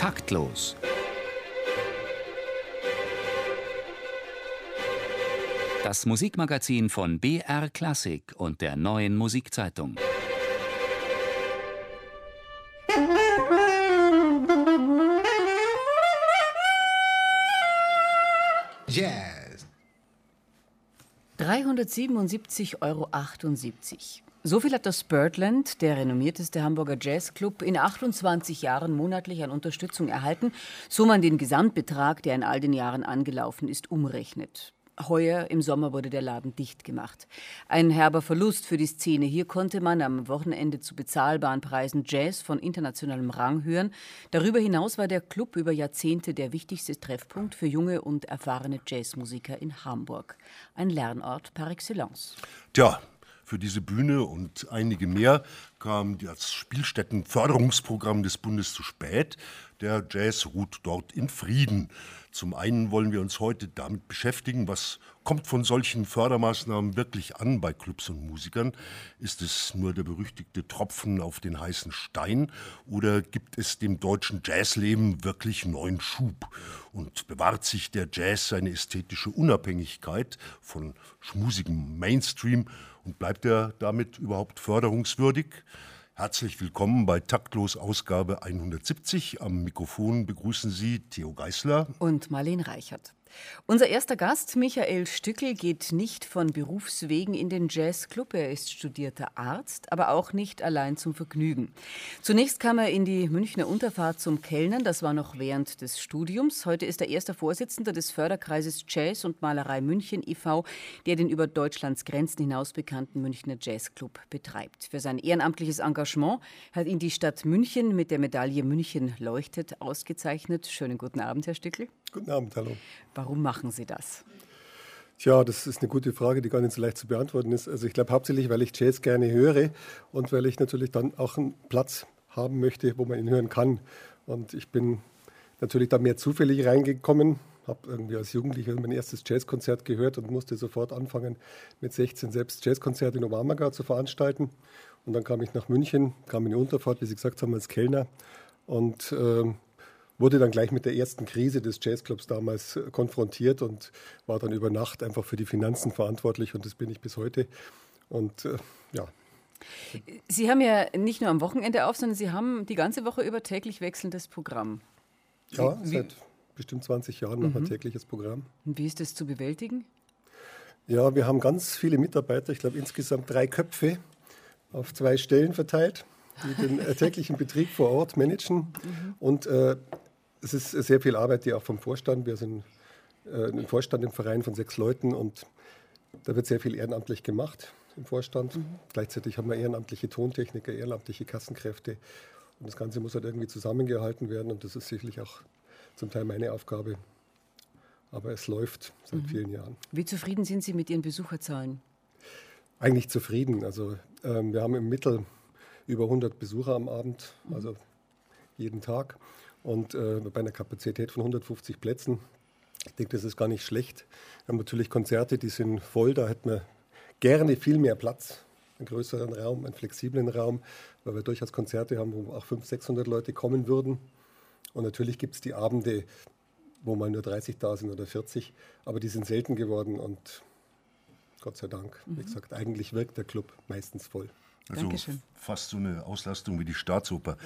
Taktlos. Das Musikmagazin von BR Klassik und der neuen Musikzeitung. Jazz. 377,78 Euro. So viel hat das Birdland, der renommierteste Hamburger Jazzclub, in 28 Jahren monatlich an Unterstützung erhalten, so man den Gesamtbetrag, der in all den Jahren angelaufen ist, umrechnet. Heuer im Sommer wurde der Laden dicht gemacht. Ein herber Verlust für die Szene. Hier konnte man am Wochenende zu bezahlbaren Preisen Jazz von internationalem Rang hören. Darüber hinaus war der Club über Jahrzehnte der wichtigste Treffpunkt für junge und erfahrene Jazzmusiker in Hamburg. Ein Lernort par excellence. Tja, für diese Bühne und einige mehr kam das Spielstättenförderungsprogramm des Bundes zu spät. Der Jazz ruht dort in Frieden. Zum einen wollen wir uns heute damit beschäftigen, was kommt von solchen Fördermaßnahmen wirklich an bei Clubs und Musikern? Ist es nur der berüchtigte Tropfen auf den heißen Stein oder gibt es dem deutschen Jazzleben wirklich neuen Schub? Und bewahrt sich der Jazz seine ästhetische Unabhängigkeit von schmusigem Mainstream und bleibt er damit überhaupt förderungswürdig? Herzlich willkommen bei Taktlos Ausgabe 170. Am Mikrofon begrüßen Sie Theo Geißler und Marlene Reichert. Unser erster Gast, Michael Stückel, geht nicht von Berufswegen in den Jazzclub. Er ist studierter Arzt, aber auch nicht allein zum Vergnügen. Zunächst kam er in die Münchner Unterfahrt zum Kellnern. Das war noch während des Studiums. Heute ist er erster Vorsitzender des Förderkreises Jazz und Malerei München e.V., der den über Deutschlands Grenzen hinaus bekannten Münchner Jazzclub betreibt. Für sein ehrenamtliches Engagement hat ihn die Stadt München mit der Medaille München leuchtet ausgezeichnet. Schönen guten Abend, Herr Stückel. Guten Abend, hallo. Warum machen Sie das? Tja, das ist eine gute Frage, die gar nicht so leicht zu beantworten ist. Also ich glaube hauptsächlich, weil ich Jazz gerne höre und weil ich natürlich dann auch einen Platz haben möchte, wo man ihn hören kann. Und ich bin natürlich da mehr zufällig reingekommen, habe irgendwie als Jugendlicher mein erstes Jazzkonzert gehört und musste sofort anfangen, mit 16 selbst Jazzkonzerte in Obamaga zu veranstalten. Und dann kam ich nach München, kam in die Unterfahrt, wie Sie gesagt haben, als Kellner und äh, wurde dann gleich mit der ersten Krise des Jazzclubs damals äh, konfrontiert und war dann über Nacht einfach für die Finanzen verantwortlich und das bin ich bis heute. Und äh, ja. Sie haben ja nicht nur am Wochenende auf, sondern Sie haben die ganze Woche über täglich wechselndes Programm. Ja, Wie, seit bestimmt 20 Jahren machen wir mhm. tägliches Programm. Und wie ist das zu bewältigen? Ja, wir haben ganz viele Mitarbeiter, ich glaube insgesamt drei Köpfe auf zwei Stellen verteilt, die den äh, täglichen Betrieb vor Ort managen. Mhm. Und äh, es ist sehr viel Arbeit, die auch vom Vorstand, wir sind äh, ein Vorstand im Verein von sechs Leuten und da wird sehr viel ehrenamtlich gemacht im Vorstand. Mhm. Gleichzeitig haben wir ehrenamtliche Tontechniker, ehrenamtliche Kassenkräfte und das Ganze muss halt irgendwie zusammengehalten werden und das ist sicherlich auch zum Teil meine Aufgabe. Aber es läuft seit mhm. vielen Jahren. Wie zufrieden sind Sie mit Ihren Besucherzahlen? Eigentlich zufrieden. Also ähm, wir haben im Mittel über 100 Besucher am Abend, mhm. also jeden Tag. Und äh, bei einer Kapazität von 150 Plätzen, ich denke, das ist gar nicht schlecht. Wir haben natürlich Konzerte, die sind voll, da hätten wir gerne viel mehr Platz, einen größeren Raum, einen flexiblen Raum, weil wir durchaus Konzerte haben, wo auch 500, 600 Leute kommen würden. Und natürlich gibt es die Abende, wo mal nur 30 da sind oder 40, aber die sind selten geworden und Gott sei Dank, mhm. wie gesagt, eigentlich wirkt der Club meistens voll. Also Dankeschön. fast so eine Auslastung wie die Staatsoper.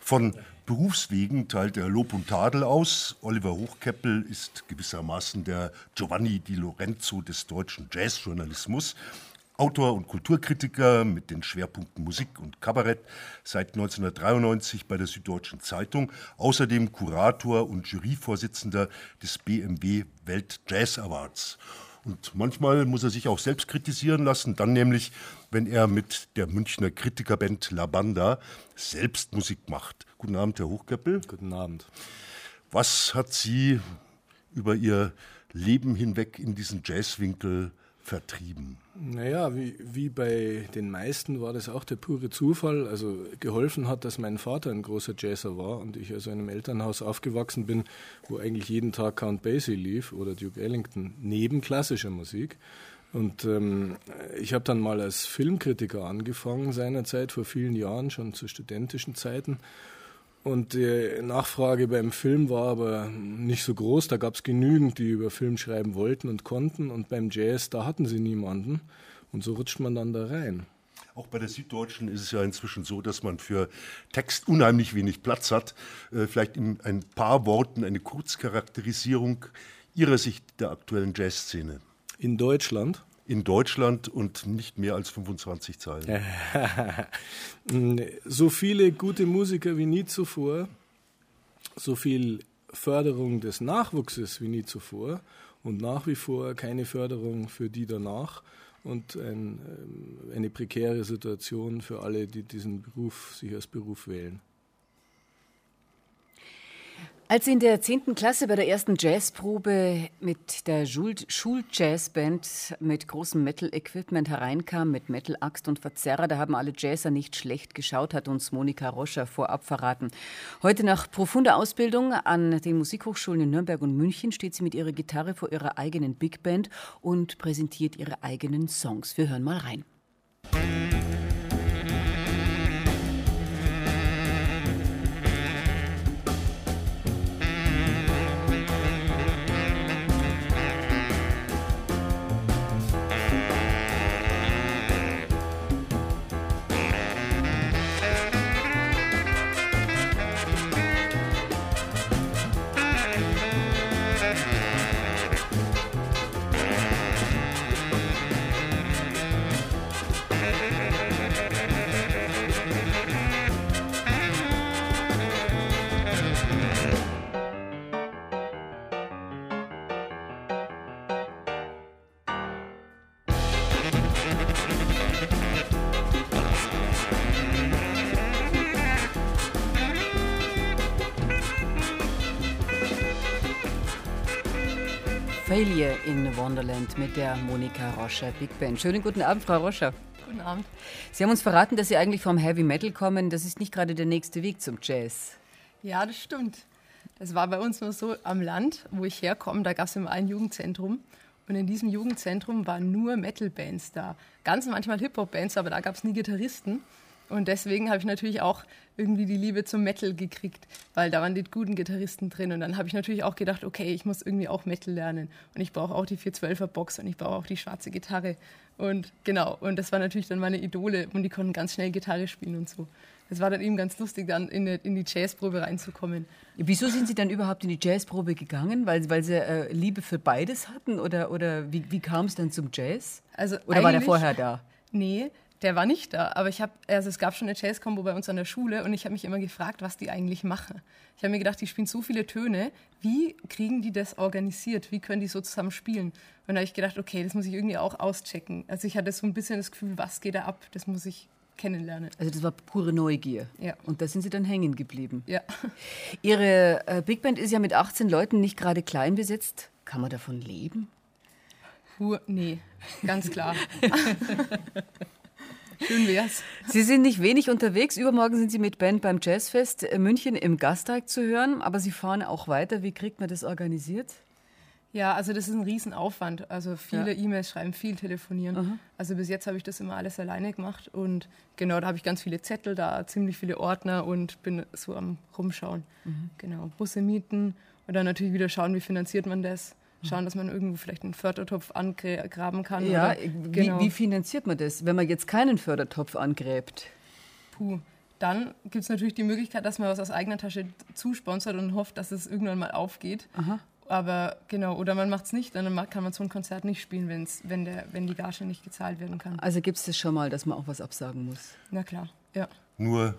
Von Berufswegen teilt er Lob und Tadel aus. Oliver Hochkeppel ist gewissermaßen der Giovanni Di Lorenzo des deutschen Jazzjournalismus. Autor und Kulturkritiker mit den Schwerpunkten Musik und Kabarett, seit 1993 bei der Süddeutschen Zeitung, außerdem Kurator und Juryvorsitzender des BMW Welt Jazz Awards. Und manchmal muss er sich auch selbst kritisieren lassen, dann nämlich, wenn er mit der Münchner Kritikerband La Banda selbst Musik macht. Guten Abend, Herr Hochkeppel. Guten Abend. Was hat Sie über Ihr Leben hinweg in diesen Jazzwinkel vertrieben? Naja, wie, wie bei den meisten war das auch der pure Zufall. Also geholfen hat, dass mein Vater ein großer Jazzer war und ich also in einem Elternhaus aufgewachsen bin, wo eigentlich jeden Tag Count Basie lief oder Duke Ellington neben klassischer Musik. Und ähm, ich habe dann mal als Filmkritiker angefangen, seinerzeit vor vielen Jahren, schon zu studentischen Zeiten Und die Nachfrage beim Film war aber nicht so groß. Da gab es genügend, die über Film schreiben wollten und konnten. Und beim Jazz, da hatten sie niemanden. Und so rutscht man dann da rein. Auch bei der Süddeutschen ist es ja inzwischen so, dass man für Text unheimlich wenig Platz hat. Äh, vielleicht in ein paar Worten eine Kurzcharakterisierung Ihrer Sicht der aktuellen Jazzszene. In Deutschland? In Deutschland und nicht mehr als 25 Zeilen. so viele gute Musiker wie nie zuvor, so viel Förderung des Nachwuchses wie nie zuvor und nach wie vor keine Förderung für die danach und ein, ähm, eine prekäre Situation für alle, die diesen Beruf sich als Beruf wählen. Als Sie in der 10. Klasse bei der ersten Jazzprobe mit der Schuljazzband mit großem Metal-Equipment hereinkam, mit Metal-Axt und Verzerrer, da haben alle Jazzer nicht schlecht geschaut, hat uns Monika Roscher vorab verraten. Heute nach profunder Ausbildung an den Musikhochschulen in Nürnberg und München steht sie mit ihrer Gitarre vor ihrer eigenen Big Band und präsentiert ihre eigenen Songs. Wir hören mal rein. In Wonderland mit der Monika Roscher Big Band. Schönen guten Abend, Frau Roscher. Guten Abend. Sie haben uns verraten, dass Sie eigentlich vom Heavy Metal kommen. Das ist nicht gerade der nächste Weg zum Jazz. Ja, das stimmt. Das war bei uns nur so am Land, wo ich herkomme. Da gab es immer ein Jugendzentrum. Und in diesem Jugendzentrum waren nur Metal-Bands da. Ganz manchmal Hip-Hop-Bands, aber da gab es nie Gitarristen. Und deswegen habe ich natürlich auch irgendwie die Liebe zum Metal gekriegt, weil da waren die guten Gitarristen drin. Und dann habe ich natürlich auch gedacht, okay, ich muss irgendwie auch Metal lernen. Und ich brauche auch die 412er Box und ich brauche auch die schwarze Gitarre. Und genau, und das war natürlich dann meine Idole und die konnten ganz schnell Gitarre spielen und so. Das war dann eben ganz lustig, dann in, die, in die Jazzprobe reinzukommen. Wieso sind Sie dann überhaupt in die Jazzprobe gegangen? Weil, weil Sie äh, Liebe für beides hatten? Oder, oder wie, wie kam es dann zum Jazz? Also oder war der vorher da? Nee, der war nicht da. Aber ich habe, also es gab schon eine Jazz-Combo bei uns an der Schule und ich habe mich immer gefragt, was die eigentlich machen. Ich habe mir gedacht, die spielen so viele Töne. Wie kriegen die das organisiert? Wie können die so zusammen spielen? Und da habe ich gedacht, okay, das muss ich irgendwie auch auschecken. Also ich hatte so ein bisschen das Gefühl, was geht da ab? Das muss ich kennenlernen. Also das war pure Neugier. Ja. Und da sind Sie dann hängen geblieben. Ja. Ihre äh, Big Band ist ja mit 18 Leuten nicht gerade klein besetzt. Kann man davon leben? Puh, nee, ganz klar. Schön wär's. Sie sind nicht wenig unterwegs. Übermorgen sind Sie mit Band beim Jazzfest München im Gasteig zu hören, aber Sie fahren auch weiter. Wie kriegt man das organisiert? Ja, also das ist ein Riesenaufwand. Also viele ja. E-Mails schreiben, viel telefonieren. Aha. Also bis jetzt habe ich das immer alles alleine gemacht und genau, da habe ich ganz viele Zettel da, ziemlich viele Ordner und bin so am rumschauen. Mhm. Genau, Busse mieten und dann natürlich wieder schauen, wie finanziert man das schauen, dass man irgendwo vielleicht einen Fördertopf angraben kann. Ja, genau. wie, wie, finanziert man das, wenn man jetzt keinen Fördertopf angräbt? Puh. Dann gibt es natürlich die Möglichkeit, dass man was aus eigener Tasche zusponsert und hofft, dass es irgendwann mal aufgeht. Aha. Aber genau, oder man macht es nicht, dann kann man so ein Konzert nicht spielen, wenn's, wenn, der, wenn die Gage nicht gezahlt werden kann. Also gibt es das schon mal, dass man auch was absagen muss? Na klar, ja. Nur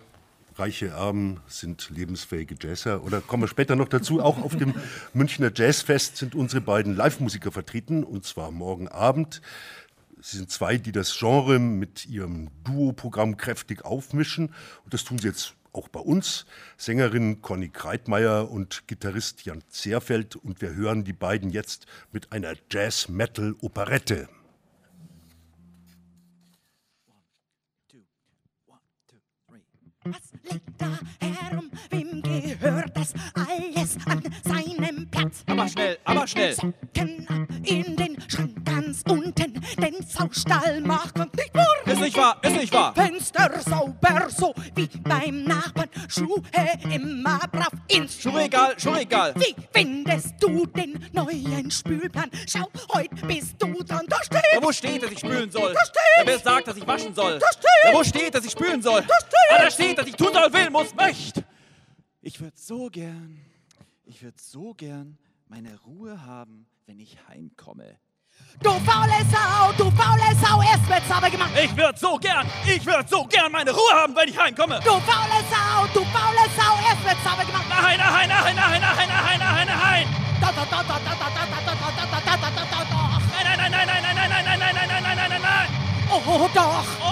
reiche Erben sind lebensfähige Jazzer. Oder kommen wir später noch dazu. Auch auf dem Münchner Jazzfest sind unsere beiden Live-Musiker vertreten, und zwar morgen Abend. Sie sind zwei, die das Genre mit ihrem Duo-Programm kräftig aufmischen. Und das tun sie jetzt auch bei uns. Sängerin Conny Kreitmeier und Gitarrist Jan Zerfeld. Und wir hören die beiden jetzt mit einer Jazz-Metal-Operette. Was liegt da herum? Wem gehört das alles an seinem Platz? Aber schnell, aber schnell! Socken ab in den Schrank ganz unten, den Saustall macht man nicht wahr. Ist nicht wahr, ist nicht wahr! Fenster sauber, so wie beim Nachbarn. Schuhe immer brav ins Schuhregal, Schuhregal. Wie findest du den neuen Spülplan? Schau, heute bist du dran. Da steht. Ja, wo steht, dass ich spülen soll? Da steht. Ja, wer sagt, dass ich waschen soll? Da steht. Ja, wo steht, dass ich spülen soll? Da steht. Ja, da steht, dass ich tun soll, will, muss, möchte. Ich würde so gern, ich würde so gern meine Ruhe haben, wenn ich heimkomme. Du faule Sau, du faule Sau, erst wird's aber gemacht. Ich würde so gern, ich würde so gern meine Ruhe haben, wenn ich heimkomme. Du faule Sau, du faule Sau, erst wird's aber gemacht. Nein, nein, nein, nein, nein, nein, nein, nein, nein, nein. Da, da, da, da, da, da, da, da, da, da, da, da, da, da, da, doch. Nein, nein, nein, nein, nein, nein, nein, nein, nein, nein, nein, nein, nein, nein, nein. Oh, doch. Oh, nein.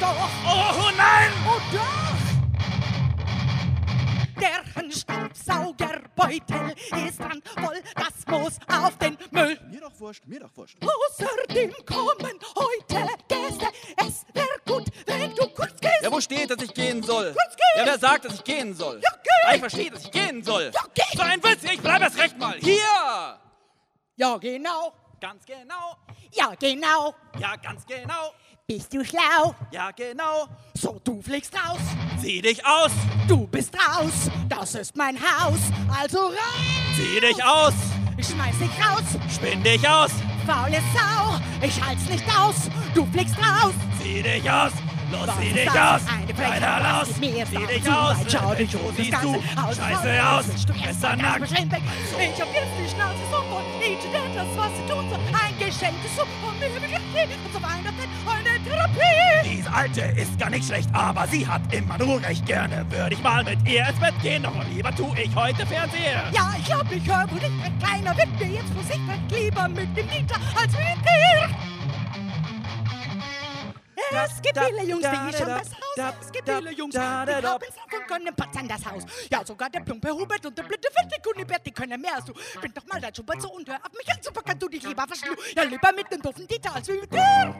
Doch. Oh, nein. Oh, doch. Der Staubsaugerbeutel ist dran, voll das Moos auf den Müll. Mir doch wurscht, mir doch wurscht. Außerdem kommen heute Gäste. Es wäre gut, wenn du kurz gehst. Ja, wo steht, dass ich gehen soll? Kurz gehen. Ja, wer sagt, dass ich gehen soll? Ja, geh. Ja, ich verstehe, dass ich gehen soll. Ja, geh. So ein Witz, ich bleib erst recht mal. Hier. Ja, genau. Ganz genau. Ja, genau. Ja, ganz genau. Bist du schlau? Ja, genau. So, du fliegst raus. Zieh dich aus. Du bist raus. Das ist mein Haus. Also raus. Zieh dich aus. Ich schmeiß dich raus. Spinn dich aus. Faule Sau. Ich halt's nicht aus. Du fliegst raus. Zieh dich aus. Los, zieh ist dich aus. Eine Keiner jetzt Zieh dich zu aus. weit. Schau dich um, siehst ganze du scheiße aus. Besser nackt. Ich hab jetzt die Schnauze so voll. Ich das, was sie tun soll. Ein Geschenk ist so und. Und zu Weihnachten eine Therapie. Diese Alte ist gar nicht schlecht, aber sie hat immer nur recht gerne. Würde ich mal mit ihr ins Bett gehen, doch lieber tu ich heute Fernseher. Ja, ich glaub, ich höre wohl nicht ein kleiner wird mir jetzt Musik lieber mit dem Dieter als mit dir. Es gibt viele Jungs, die schon das Haus Es gibt viele Jungs, die haben und können patzen das Haus. Ja, sogar der plumpe Hubert und der blinde Fette Kunibert, die können mehr als du. Find doch mal dein Schubert so und hör auf mich an, super kannst du dich lieber verschlü. Ja, lieber mit dem doofen Dieter als mit dir.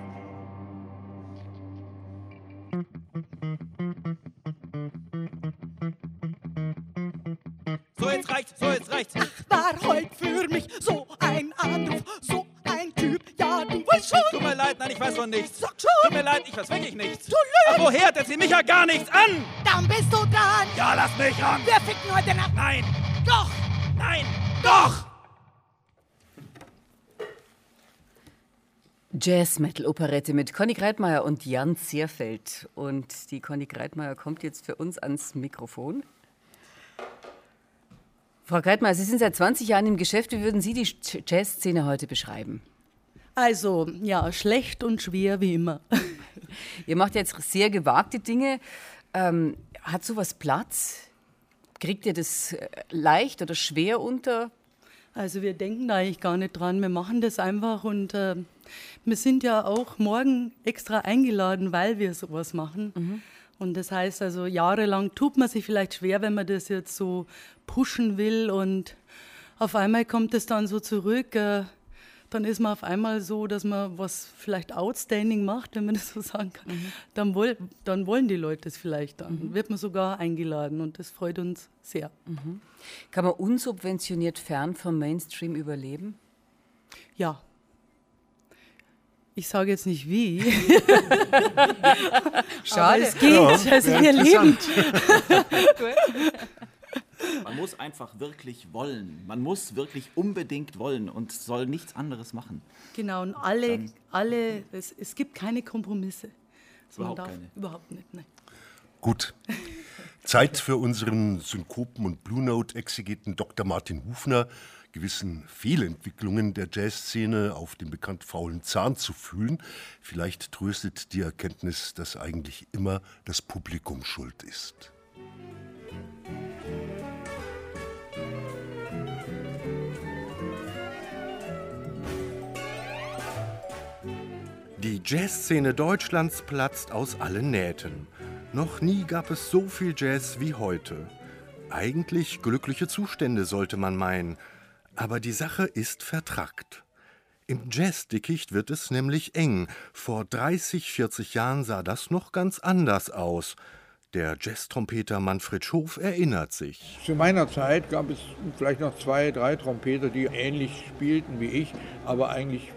So, jetzt reicht's, so, jetzt reicht's. War heut für mich so ein Anruf, so schon. Tut mir leid, nein, ich weiß von nichts. Sag schon. Tut mir leid, ich weiß wirklich nichts. Du lügst. Ach, woher? Der zieht mich ja gar nichts an. Dann bist du dran. Ja, lass mich ran. Wir ficken heute Nacht. Nein, Doch. nein, doch. Jazz-Metal-Operette mit Conny Greitmeier und Jan Zierfeld. Und die Conny Greitmeier kommt jetzt für uns ans Mikrofon. Frau Greitmeier, Sie sind seit 20 Jahren im Geschäft. Wie würden Sie die Jazzszene heute beschreiben? Also, ja, schlecht und schwer wie immer. Ihr macht jetzt sehr gewagte Dinge. Ähm, hat sowas Platz? Kriegt ihr das äh, leicht oder schwer unter? Also wir denken da eigentlich gar nicht dran. Wir machen das einfach und äh, wir sind ja auch morgen extra eingeladen, weil wir sowas machen. Und das heißt also, jahrelang tut man sich vielleicht schwer, wenn man das jetzt so pushen will und auf einmal kommt es dann so zurück. Äh, dann ist man auf einmal so, dass man was vielleicht outstanding macht, wenn man das so sagen kann. Dann, woll, dann wollen die Leute es vielleicht. Dann wird man sogar eingeladen und das freut uns sehr. Kann man unsubventioniert fern vom Mainstream überleben? Ja. Ich sage jetzt nicht wie. Schade. Aber es geht. also wir leben. Man muss einfach wirklich wollen. Man muss wirklich unbedingt wollen und soll nichts anderes machen. Genau, und alle, alle es, es gibt keine Kompromisse. Also man Überhaupt darf- keine. Überhaupt nicht, nein. Gut. Zeit für unseren Synkopen- und Blue Note-Exegeten Dr. Martin Hufner, gewissen Fehlentwicklungen der Jazzszene auf den bekannt faulen Zahn zu fühlen. Vielleicht tröstet die Erkenntnis, dass eigentlich immer das Publikum schuld ist. Die Jazzszene Deutschlands platzt aus allen Nähten. Noch nie gab es so viel Jazz wie heute. Eigentlich glückliche Zustände sollte man meinen, aber die Sache ist vertrackt. Im Jazzdickicht wird es nämlich eng. Vor 30, 40 Jahren sah das noch ganz anders aus. Der Jazztrompeter Manfred Schof erinnert sich. Zu meiner Zeit gab es vielleicht noch zwei, drei Trompeter, die ähnlich spielten wie ich, aber eigentlich,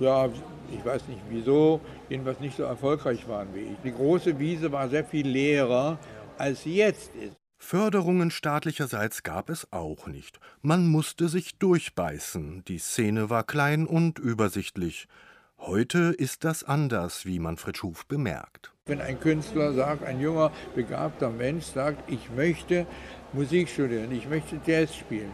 ja, ich weiß nicht wieso, jedenfalls nicht so erfolgreich waren wie ich. Die große Wiese war sehr viel leerer, als sie jetzt ist. Förderungen staatlicherseits gab es auch nicht. Man musste sich durchbeißen. Die Szene war klein und übersichtlich. Heute ist das anders, wie Manfred Schuf bemerkt. Wenn ein Künstler sagt, ein junger, begabter Mensch sagt, ich möchte Musik studieren, ich möchte Jazz spielen,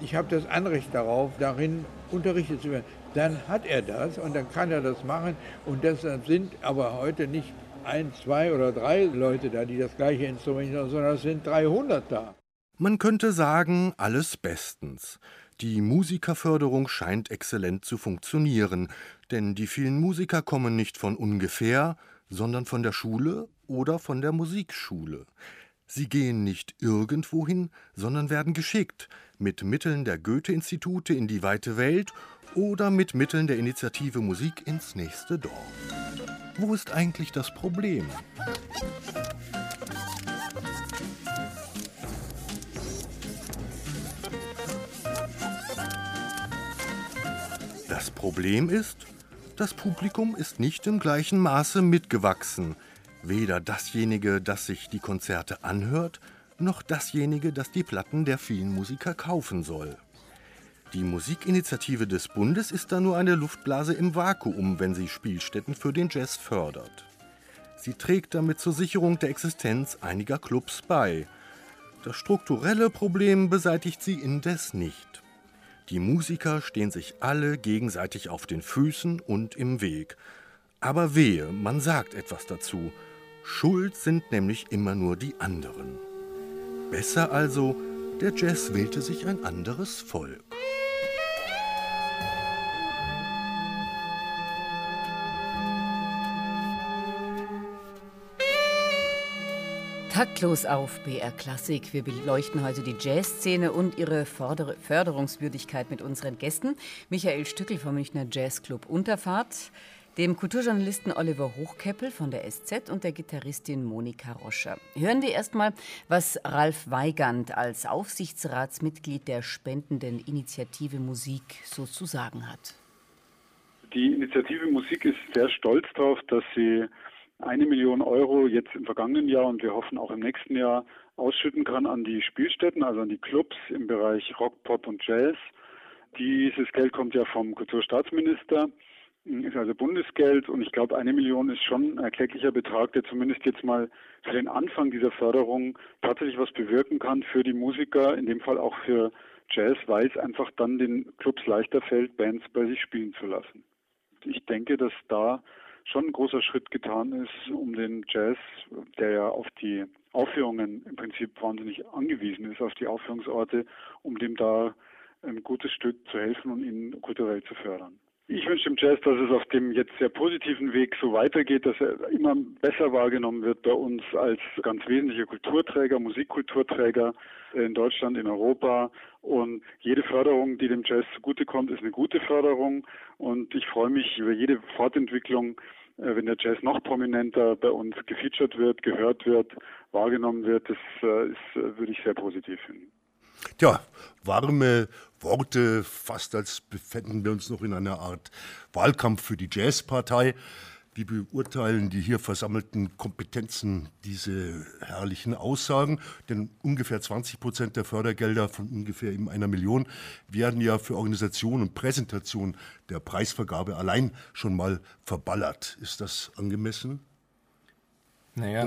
ich habe das Anrecht darauf, darin unterrichtet zu werden, dann hat er das und dann kann er das machen. Und deshalb sind aber heute nicht ein, zwei oder drei Leute da, die das gleiche Instrument haben, sondern es sind 300 da. Man könnte sagen, alles bestens. Die Musikerförderung scheint exzellent zu funktionieren, denn die vielen Musiker kommen nicht von ungefähr, sondern von der Schule oder von der Musikschule. Sie gehen nicht irgendwohin, sondern werden geschickt, mit Mitteln der Goethe-Institute in die weite Welt oder mit Mitteln der Initiative Musik ins nächste Dorf. Wo ist eigentlich das Problem? Das Problem ist, das Publikum ist nicht im gleichen Maße mitgewachsen. Weder dasjenige, das sich die Konzerte anhört, noch dasjenige, das die Platten der vielen Musiker kaufen soll. Die Musikinitiative des Bundes ist da nur eine Luftblase im Vakuum, wenn sie Spielstätten für den Jazz fördert. Sie trägt damit zur Sicherung der Existenz einiger Clubs bei. Das strukturelle Problem beseitigt sie indes nicht. Die Musiker stehen sich alle gegenseitig auf den Füßen und im Weg. Aber wehe, man sagt etwas dazu. Schuld sind nämlich immer nur die anderen. Besser also, der Jazz wählte sich ein anderes Volk. Taktlos auf BR Klassik. Wir beleuchten heute die Jazzszene und ihre Förderungswürdigkeit mit unseren Gästen. Michael Stückel vom Münchner Jazzclub Unterfahrt, dem Kulturjournalisten Oliver Hochkeppel von der SZ und der Gitarristin Monika Roscher. Hören wir erstmal, was Ralf Weigand als Aufsichtsratsmitglied der spendenden Initiative Musik so zu sagen hat. Die Initiative Musik ist sehr stolz darauf, dass sie eine Million Euro jetzt im vergangenen Jahr und wir hoffen auch im nächsten Jahr ausschütten kann an die Spielstätten, also an die Clubs im Bereich Rock, Pop und Jazz. Dieses Geld kommt ja vom Kulturstaatsminister, ist also Bundesgeld und ich glaube, eine Million ist schon ein erklecklicher Betrag, der zumindest jetzt mal für den Anfang dieser Förderung tatsächlich was bewirken kann für die Musiker, in dem Fall auch für Jazz, weil es einfach dann den Clubs leichter fällt, Bands bei sich spielen zu lassen. Ich denke, dass da schon ein großer Schritt getan ist, um den Jazz, der ja auf die Aufführungen im Prinzip wahnsinnig angewiesen ist, auf die Aufführungsorte, um dem da ein gutes Stück zu helfen und ihn kulturell zu fördern. Ich wünsche dem Jazz, dass es auf dem jetzt sehr positiven Weg so weitergeht, dass er immer besser wahrgenommen wird bei uns als ganz wesentlicher Kulturträger, Musikkulturträger in Deutschland, in Europa. Und jede Förderung, die dem Jazz zugutekommt, ist eine gute Förderung. Und ich freue mich über jede Fortentwicklung, äh, wenn der Jazz noch prominenter bei uns gefeatured wird, gehört wird, wahrgenommen wird. Das äh, ist, äh, würde ich sehr positiv finden. Tja, warme Worte, fast als befänden wir uns noch in einer Art Wahlkampf für die Jazzpartei. Wie beurteilen die hier versammelten Kompetenzen diese herrlichen Aussagen? Denn ungefähr 20 Prozent der Fördergelder von ungefähr eben einer Million werden ja für Organisation und Präsentation der Preisvergabe allein schon mal verballert. Ist das angemessen? Naja,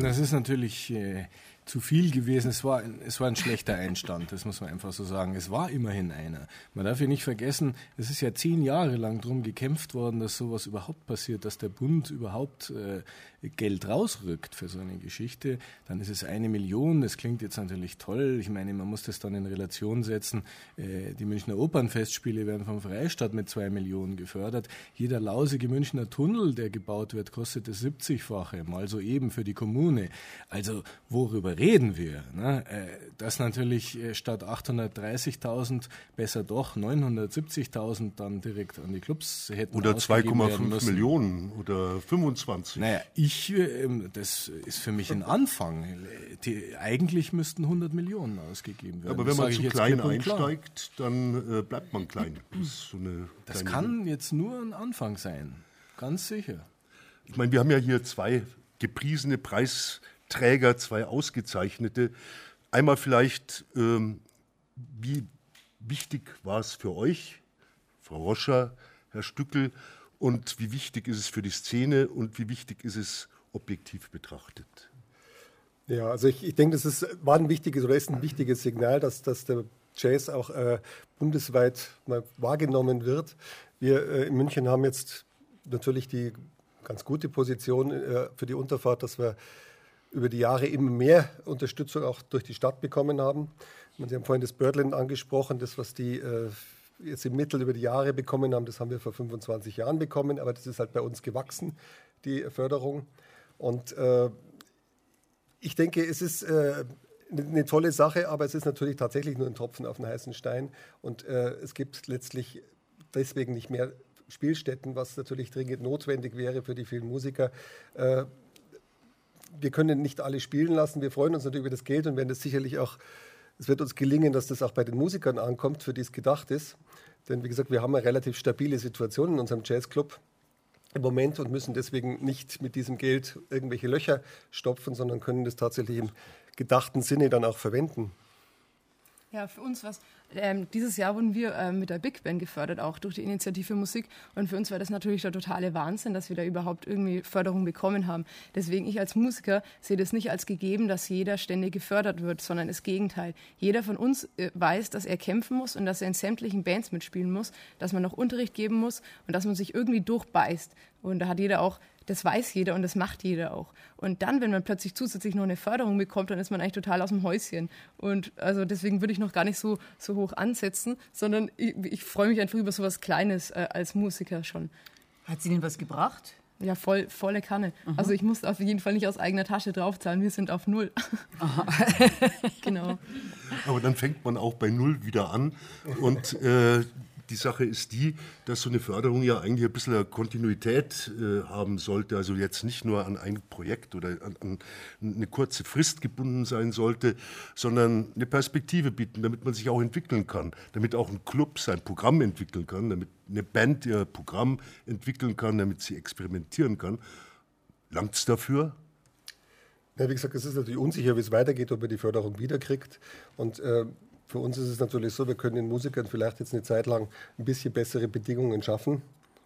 das ist natürlich äh, zu viel gewesen. Es war, es war ein schlechter Einstand, das muss man einfach so sagen. Es war immerhin einer. Man darf ja nicht vergessen, es ist ja zehn Jahre lang darum gekämpft worden, dass sowas überhaupt passiert, dass der Bund überhaupt äh, Geld rausrückt für so eine Geschichte. Dann ist es eine Million, das klingt jetzt natürlich toll. Ich meine, man muss das dann in Relation setzen. Äh, die Münchner Opernfestspiele werden vom Freistaat mit zwei Millionen gefördert. Jeder lausige Münchner Tunnel, der gebaut wird, kostet das 70-fache, mal so eben für die Kommune. Also worüber reden wir? Ne? Äh, dass natürlich äh, statt 830.000 besser doch 970.000 dann direkt an die Clubs hätten Oder 2,5 Millionen oder 25. Naja, ich ich, ähm, das ist für mich ein Anfang. Die, eigentlich müssten 100 Millionen ausgegeben werden. Aber wenn man zu klein klar. einsteigt, dann äh, bleibt man klein. Das, so Das kann jetzt nur ein Anfang sein. Ganz sicher. Ich meine, wir haben ja hier zwei gepriesene Preisträger, zwei ausgezeichnete. Einmal vielleicht, ähm, wie wichtig war es für euch, Frau Roscher, Herr Stückel, und wie wichtig ist es für die Szene und wie wichtig ist es objektiv betrachtet? Ja, also ich, ich denke, das ist, war ein wichtiges oder ist ein wichtiges Signal, dass, dass der Jazz auch äh, bundesweit wahrgenommen wird. Wir äh, in München haben jetzt natürlich die ganz gute Position äh, für die Unterfahrt, dass wir über die Jahre immer mehr Unterstützung auch durch die Stadt bekommen haben. Sie haben vorhin das Birdland angesprochen, das, was die äh, jetzt im Mittel über die Jahre bekommen haben, das haben wir vor 25 Jahren bekommen, aber das ist halt bei uns gewachsen, die Förderung. Und äh, ich denke, es ist äh, eine eine tolle Sache, aber es ist natürlich tatsächlich nur ein Tropfen auf den heißen Stein. Und äh, es gibt letztlich deswegen nicht mehr Spielstätten, was natürlich dringend notwendig wäre für die vielen Musiker. Äh, wir können nicht alle spielen lassen. Wir freuen uns natürlich über das Geld und werden das sicherlich auch, es wird uns gelingen, dass das auch bei den Musikern ankommt, für die es gedacht ist. Denn wie gesagt, wir haben eine relativ stabile Situation in unserem Jazzclub im Moment und müssen deswegen nicht mit diesem Geld irgendwelche Löcher stopfen, sondern können das tatsächlich im gedachten Sinne dann auch verwenden. Ja, für uns was. Ähm, dieses Jahr wurden wir ähm, mit der Big Band gefördert, auch durch die Initiative Musik. Und für uns war das natürlich der totale Wahnsinn, dass wir da überhaupt irgendwie Förderung bekommen haben. Deswegen ich als Musiker sehe das nicht als gegeben, dass jeder ständig gefördert wird, sondern das Gegenteil. Jeder von uns äh, weiß, dass er kämpfen muss und dass er in sämtlichen Bands mitspielen muss, dass man noch Unterricht geben muss und dass man sich irgendwie durchbeißt. Und da hat jeder auch das weiß jeder und das macht jeder auch. Und dann, wenn man plötzlich zusätzlich noch eine Förderung bekommt, dann ist man eigentlich total aus dem Häuschen. Und also deswegen würde ich noch gar nicht so, so hoch ansetzen, sondern ich, ich freue mich einfach über so was Kleines äh, als Musiker schon. Hat sie denn was gebracht? Ja, voll, volle Kanne. Mhm. Also ich musste auf jeden Fall nicht aus eigener Tasche draufzahlen. Wir sind auf Null. genau. Aber dann fängt man auch bei Null wieder an. Und äh, die Sache ist die, dass so eine Förderung ja eigentlich ein bisschen Kontinuität äh, haben sollte. Also jetzt nicht nur an ein Projekt oder an, an eine kurze Frist gebunden sein sollte, sondern eine Perspektive bieten, damit man sich auch entwickeln kann, damit auch ein Club sein Programm entwickeln kann, damit eine Band ihr Programm entwickeln kann, damit sie experimentieren kann. Langt es dafür? Ja, wie gesagt, es ist natürlich unsicher, wie es weitergeht, ob er die Förderung wiederkriegt. Und äh, für uns ist es natürlich so, wir können den Musikern vielleicht jetzt eine Zeit lang ein bisschen bessere Bedingungen schaffen,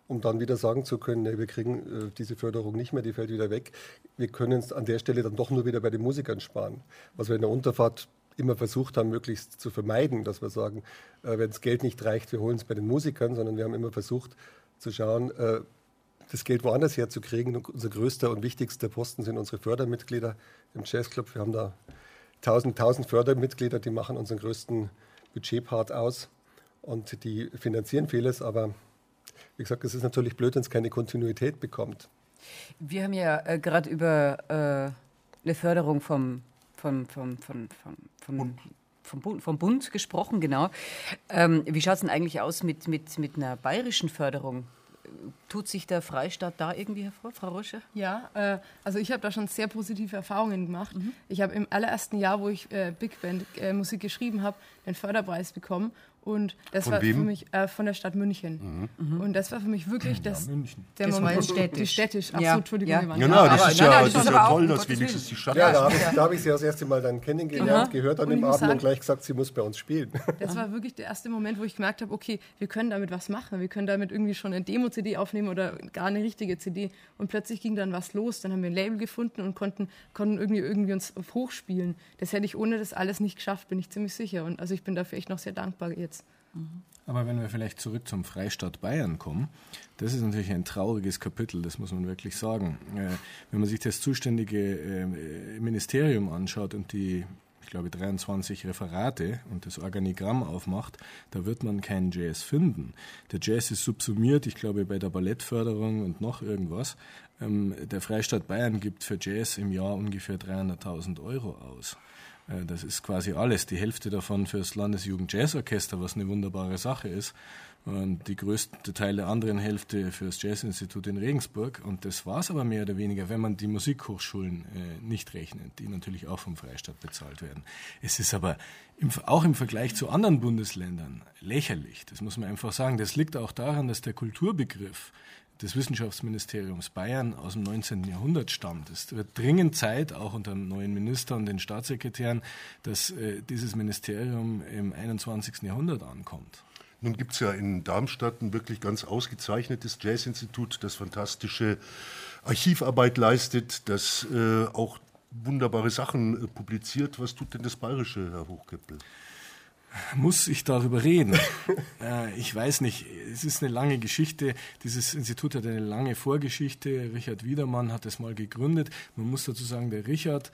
um dann wieder sagen zu können, nee, wir kriegen äh, diese Förderung nicht mehr, die fällt wieder weg. Wir können es an der Stelle dann doch nur wieder bei den Musikern sparen. Was wir in der Unterfahrt immer versucht haben, möglichst zu vermeiden, dass wir sagen, äh, wenn das Geld nicht reicht, wir holen es bei den Musikern, sondern wir haben immer versucht zu schauen, äh, das Geld woanders herzukriegen. Unser größter und wichtigster Posten sind unsere Fördermitglieder im Jazzclub. Wir haben da 1000, 1000 Fördermitglieder, die machen unseren größten Budgetpart aus und die finanzieren vieles. Aber wie gesagt, es ist natürlich blöd, wenn es keine Kontinuität bekommt. Wir haben ja äh, gerade über äh, eine Förderung vom, vom, vom, vom, vom, vom, vom, Bund, vom Bund gesprochen, genau. Ähm, wie schaut es denn eigentlich aus mit, mit, mit einer bayerischen Förderung? Tut sich der Freistaat da irgendwie hervor, Frau Rosche? Ja, äh, also ich habe da schon sehr positive Erfahrungen gemacht. Ich habe im allerersten Jahr, wo ich äh, Big Band äh, Musik geschrieben habe, den Förderpreis bekommen. Und das Von war wem? für mich äh, von der Stadt München. Und das war für mich wirklich das, München. der Das Moment. ja städtisch. Die städtisch. Ach Ja, so, Entschuldigung. ja. Genau, das aber- ist ja, nein, das das ist ja toll, dass wenigstens die. Stadt Ja, da das habe ich, da hab ich sie das erste Mal dann kennengelernt, Genau. gehört an Und dem Abend und sagen- gleich gesagt, sie muss bei uns spielen. Das war wirklich der erste Moment, wo ich gemerkt habe, okay, wir können damit was machen. Wir können damit irgendwie schon eine Demo-CD aufnehmen oder gar eine richtige CD. Und plötzlich ging dann was los. Dann haben wir ein Label gefunden und konnten, konnten irgendwie, irgendwie uns hochspielen. Das hätte ich ohne das alles nicht geschafft, bin ich ziemlich sicher. Und also ich bin dafür echt noch sehr dankbar jetzt. Aber wenn wir vielleicht zurück zum Freistaat Bayern kommen, das ist natürlich ein trauriges Kapitel, das muss man wirklich sagen. Äh, wenn man sich das zuständige äh, Ministerium anschaut und die, ich glaube, 23 Referate und das Organigramm aufmacht, da wird man keinen Jazz finden. Der Jazz ist subsumiert, ich glaube, bei der Ballettförderung und noch irgendwas. Ähm, der Freistaat Bayern gibt für Jazz im Jahr ungefähr 300.000 Euro aus. Äh, Das ist quasi alles, die Hälfte davon fürs Landesjugend-Jazzorchester, was eine wunderbare Sache ist. und die größte Teil der anderen Hälfte für das Jazzinstitut in Regensburg. Und das war es aber mehr oder weniger, wenn man die Musikhochschulen äh, nicht rechnet, die natürlich auch vom Freistaat bezahlt werden. Es ist aber im, auch im Vergleich zu anderen Bundesländern lächerlich. Das muss man einfach sagen. Das liegt auch daran, dass der Kulturbegriff des Wissenschaftsministeriums Bayern aus dem 19. Jahrhundert stammt. Es wird dringend Zeit, auch unter dem neuen Minister und den Staatssekretären, dass äh, dieses Ministerium im 21. Jahrhundert ankommt. Nun gibt es ja in Darmstadt ein wirklich ganz ausgezeichnetes Jazzinstitut, das fantastische Archivarbeit leistet, das äh, auch wunderbare Sachen äh, publiziert. Was tut denn das Bayerische, Herr Hochkeppel? Muss ich darüber reden? äh, ich weiß nicht. Es ist eine lange Geschichte. Dieses Institut hat eine lange Vorgeschichte. Richard Wiedermann hat es mal gegründet. Man muss dazu sagen, der Richard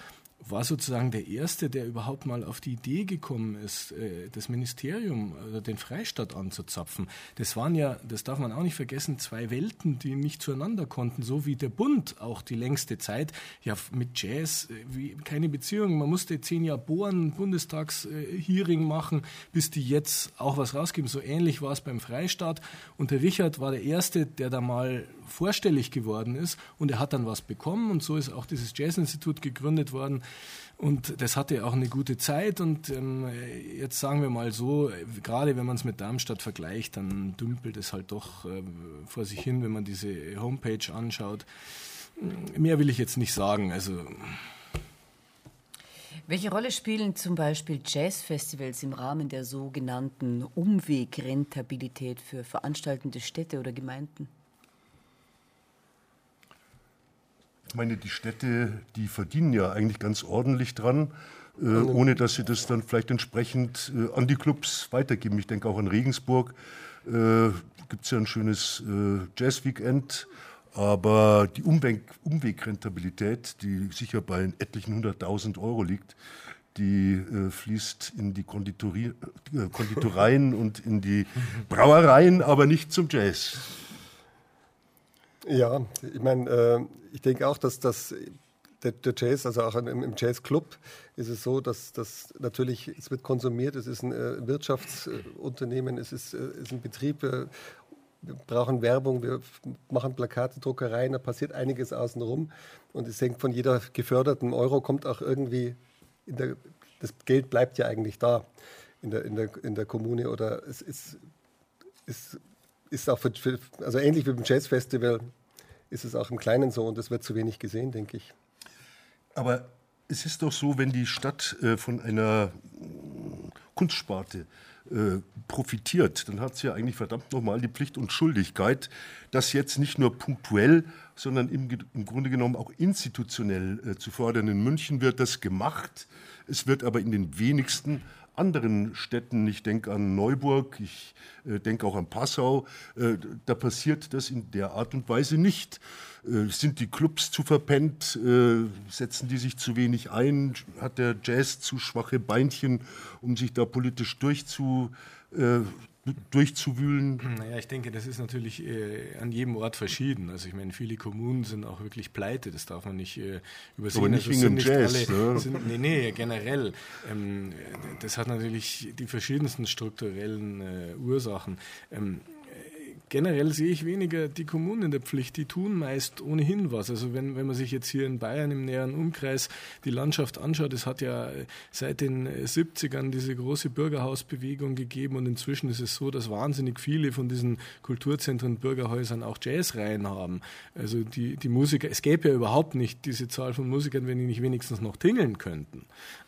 war sozusagen der Erste, der überhaupt mal auf die Idee gekommen ist, äh, das Ministerium oder den Freistaat anzuzapfen. Das waren ja, das darf man auch nicht vergessen, zwei Welten, die nicht zueinander konnten, so wie der Bund auch die längste Zeit. Ja, mit Jazz äh, wie, keine Beziehung. Man musste zehn Jahre bohren, Bundestagshearing machen, bis die jetzt auch was rausgeben. So ähnlich war es beim Freistaat. Und der Richard war der Erste, der da mal vorstellig geworden ist und er hat dann was bekommen und so ist auch dieses Jazzinstitut gegründet worden und das hatte auch eine gute Zeit und ähm, jetzt sagen wir mal so, gerade wenn man es mit Darmstadt vergleicht, dann dümpelt es halt doch äh, vor sich hin, wenn man diese Homepage anschaut. Mehr will ich jetzt nicht sagen, also welche Rolle spielen zum Beispiel Jazzfestivals im Rahmen der sogenannten Umwegrentabilität für veranstaltende Städte oder Gemeinden? Ich meine, die Städte, die verdienen ja eigentlich ganz ordentlich dran, äh, ohne dass sie das dann vielleicht entsprechend äh, an die Clubs weitergeben. Ich denke auch an Regensburg äh, gibt es ja ein schönes äh, Jazz-Weekend. Aber die Umweg Umwegrentabilität, die sicher bei etlichen hunderttausend Euro liegt, die äh, fließt in die Konditorie, äh, Konditoreien und in die Brauereien, aber nicht zum Jazz. Ja, ich meine, äh, ich denke auch, dass das der, der, Jazz, also auch im, im Jazzclub, ist es so, dass, dass natürlich es wird konsumiert, es ist ein äh, Wirtschaftsunternehmen, es ist, äh, ist ein Betrieb. Äh, wir brauchen Werbung, wir machen Plakate, Druckereien, da passiert einiges außenrum. Und es hängt von jeder geförderten Euro, kommt auch irgendwie, der, das Geld bleibt ja eigentlich da in der, in der, in der Kommune oder es ist, ist ist auch für, für, also ähnlich wie beim Jazzfestival ist es auch im Kleinen so und das wird zu wenig gesehen, denke ich. Aber es ist doch so, wenn die Stadt äh, von einer Kunstsparte äh, profitiert, dann hat sie ja eigentlich verdammt nochmal die Pflicht und Schuldigkeit, das jetzt nicht nur punktuell, sondern im, im Grunde genommen auch institutionell äh, zu fördern. In München wird das gemacht, es wird aber in den wenigsten anderen Städten, ich denke an Neuburg, ich äh, denke auch an Passau, äh, da passiert das in der Art und Weise nicht. Äh, sind die Clubs zu verpennt? Äh, setzen die sich zu wenig ein? Hat der Jazz zu schwache Beinchen, um sich da politisch durchzu, äh, durchzuwühlen? Naja, ich denke, das ist natürlich äh, an jedem Ort verschieden. Also ich meine, viele Kommunen sind auch wirklich pleite, das darf man nicht äh, übersehen. Aber nicht also wegen dem Jazz, alle, ne? sind, Nee, nee, generell. Ähm, das hat natürlich die verschiedensten strukturellen äh, Ursachen. Ähm, generell sehe ich weniger die Kommunen in der Pflicht. Die tun meist ohnehin was. Also wenn, wenn man sich jetzt hier in Bayern im näheren Umkreis die Landschaft anschaut, es hat ja seit den 70ern diese große Bürgerhausbewegung gegeben und inzwischen ist es so, dass wahnsinnig viele von diesen Kulturzentren, Bürgerhäusern auch Jazzreihen haben. Also die, die Musiker, es gäbe ja überhaupt nicht diese Zahl von Musikern, wenn die nicht wenigstens noch tingeln könnten.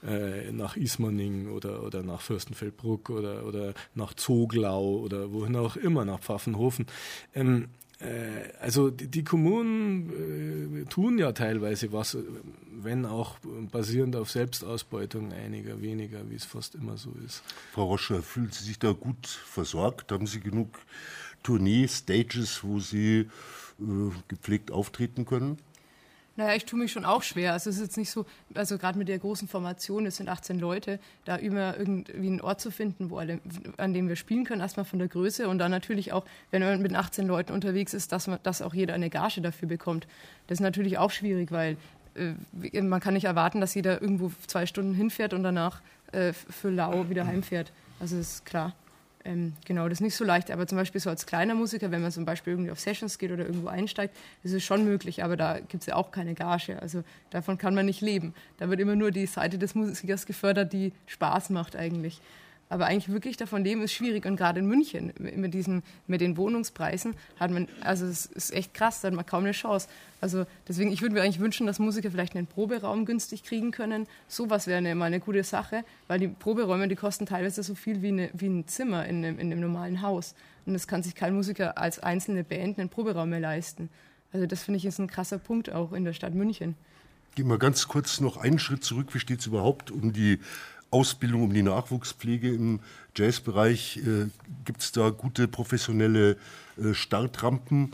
Äh, nach Ismaning oder, oder nach Fürstenfeldbruck oder, oder nach Zoglau oder wohin auch immer, nach Pfaffenhof Katastrophen. Ähm, äh, also die, die Kommunen äh, tun ja teilweise was, wenn auch basierend auf Selbstausbeutung einiger weniger, wie es fast immer so ist. Frau Roscher, fühlen Sie sich da gut versorgt? Haben Sie genug Tournee-Stages, wo Sie äh, gepflegt auftreten können? Naja, ich tue mich schon auch schwer. Also es ist jetzt nicht so, also gerade mit der großen Formation, es sind 18 Leute, da immer irgendwie einen Ort zu finden, wo alle, an dem wir spielen können, erstmal von der Größe und dann natürlich auch, wenn man mit 18 Leuten unterwegs ist, dass, man, dass auch jeder eine Gage dafür bekommt. Das ist natürlich auch schwierig, weil äh, man kann nicht erwarten, dass jeder irgendwo zwei Stunden hinfährt und danach äh, für lau wieder heimfährt. Also ist klar. Ähm, genau, das ist nicht so leicht, aber zum Beispiel so als kleiner Musiker, wenn man zum Beispiel irgendwie auf Sessions geht oder irgendwo einsteigt, ist es schon möglich, aber da gibt es ja auch keine Gage. Also davon kann man nicht leben. Da wird immer nur die Seite des Musikers gefördert, die Spaß macht eigentlich. Aber eigentlich wirklich davon leben ist schwierig. Und gerade in München mit, diesen, mit den Wohnungspreisen hat man, also es ist echt krass, da hat man kaum eine Chance. Also deswegen, ich würde mir eigentlich wünschen, dass Musiker vielleicht einen Proberaum günstig kriegen können. Sowas wäre mal eine gute Sache, weil die Proberäume, die kosten teilweise so viel wie, eine, wie ein Zimmer in einem, in einem normalen Haus. Und das kann sich kein Musiker als einzelne Band einen Proberaum mehr leisten. Also das finde ich ist ein krasser Punkt auch in der Stadt München. Gehen wir ganz kurz noch einen Schritt zurück. Wie steht es überhaupt um die Ausbildung, um die Nachwuchspflege im Jazzbereich? Äh, Gibt es da gute professionelle äh, Startrampen?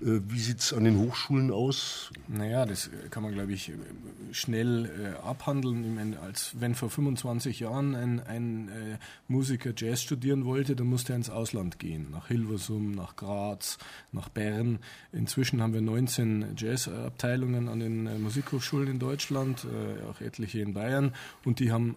Äh, wie sieht es an den Hochschulen aus? Naja, das kann man, glaube ich, schnell äh, abhandeln. Als wenn vor 25 Jahren ein, ein äh, Musiker Jazz studieren wollte, dann musste er ins Ausland gehen. Nach Hilversum, nach Graz, nach Bern. Inzwischen haben wir 19 Jazzabteilungen an den Musikhochschulen in Deutschland, auch etliche in Bayern. Und die haben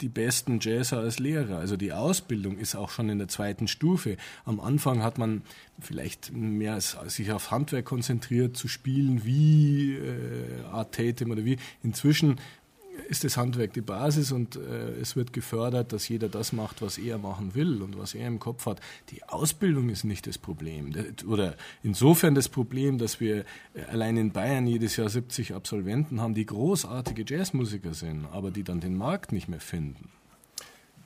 die besten Jazzer als Lehrer. Also die Ausbildung ist auch schon in der zweiten Stufe. Am Anfang hat man vielleicht mehr sich auf Handwerk konzentriert, zu spielen wie äh, Art Tatum oder wie. Inzwischen ist das Handwerk die Basis und äh, es wird gefördert, dass jeder das macht, was er machen will und was er im Kopf hat. Die Ausbildung ist nicht das Problem. Oder insofern das Problem, dass wir äh, allein in Bayern jedes Jahr 70 Absolventen haben, die großartige Jazzmusiker sind, aber die dann den Markt nicht mehr finden.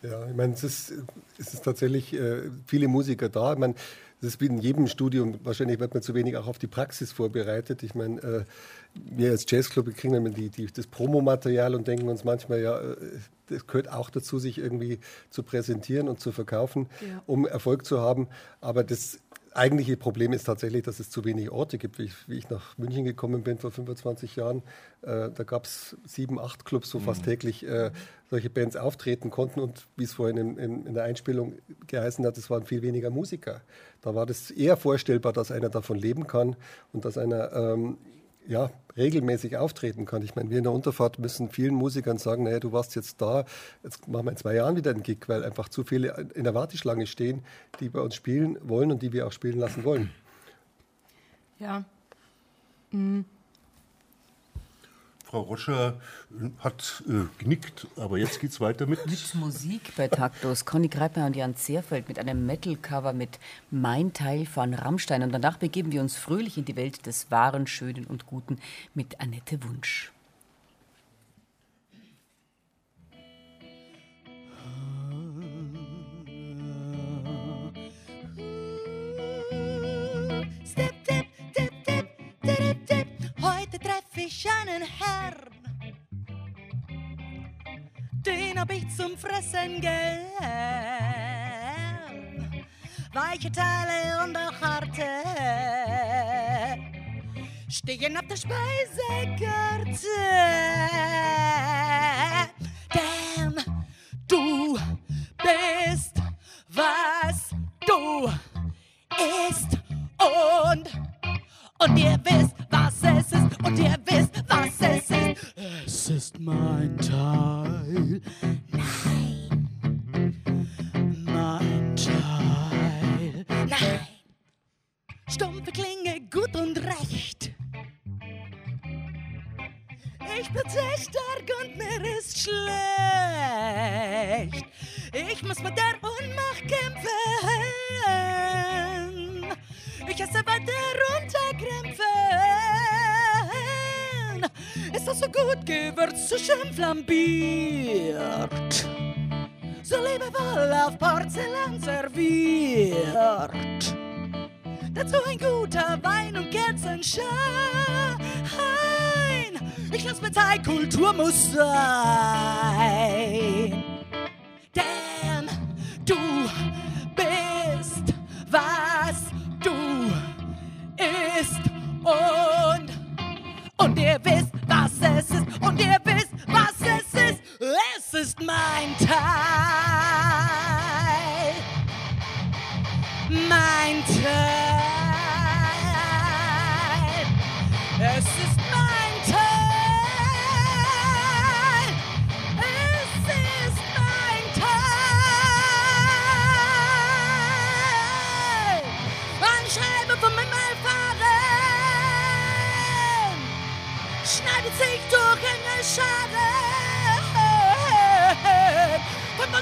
Ja, ich meine, es ist, es ist tatsächlich äh, viele Musiker da. Ich meine, das ist wie in jedem Studium. Wahrscheinlich wird man zu wenig auch auf die Praxis vorbereitet. Ich meine, äh, wir als Jazzclub kriegen dann die, die, das Promomaterial und denken uns manchmal, ja, äh, das gehört auch dazu, sich irgendwie zu präsentieren und zu verkaufen, ja. um Erfolg zu haben. Aber das eigentliche Problem ist tatsächlich, dass es zu wenig Orte gibt. Wie ich, wie ich nach München gekommen bin vor 25 Jahren, äh, da gab es sieben, acht Clubs, wo mhm. fast täglich äh, solche Bands auftreten konnten. Und wie es vorhin in, in, in der Einspielung geheißen hat, es waren viel weniger Musiker. Da war das eher vorstellbar, dass einer davon leben kann und dass einer ähm, ja, regelmäßig auftreten kann. Ich meine, wir in der Unterfahrt müssen vielen Musikern sagen, naja, du warst jetzt da, jetzt machen wir in zwei Jahren wieder einen Gig, weil einfach zu viele in der Warteschlange stehen, die bei uns spielen wollen und die wir auch spielen lassen wollen. Ja. Mhm. Frau Roscher äh, hat äh, genickt, aber jetzt geht's weiter mit. Mit Musik bei Taktos. Conny Greipner und Jan Zehrfeld mit einem Metal-Cover mit Mein Teil von Rammstein. Und danach begeben wir uns fröhlich in die Welt des Wahren, Schönen und Guten mit Annette Wunsch. Ich einen Herrn, den hab ich zum Fressen gern. Weiche Teile und auch harte stehen auf der Speisekarte. Denn du bist, was du isst und, und ihr wisst, was es ist und ihr was es ist. Es ist mein Teil. Nein. Mein Teil. Nein. Stumpfe Klinge, gut und recht. Ich bin sehr stark und mir ist schlecht. Ich muss mit der Unmacht kämpfen. Ich esse weiter runterkrämpfen ist das so gut gewürzt, so schön flambiert. So liebevoll auf Porzellan serviert. Dazu ein guter Wein und Kerzenschein. Ich lass mir Zeit, Kultur muss sein. Denn du bist, was du isst und, und ihr wisst, was es ist. Es ist mein Teil. Mein Teil.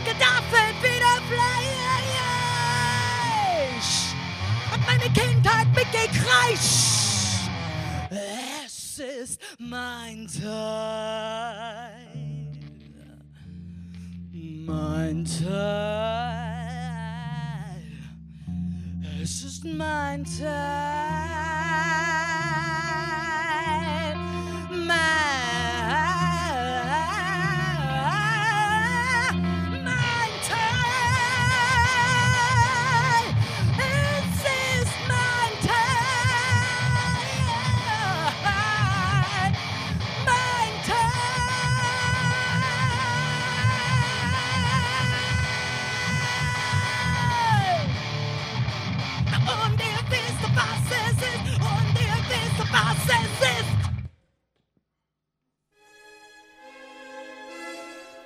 Onkel David wieder Fleisch. Hat meine Kindheit mitgekreischt. Es ist mein Teil. Mein Teil. Es ist mein Teil. Mein,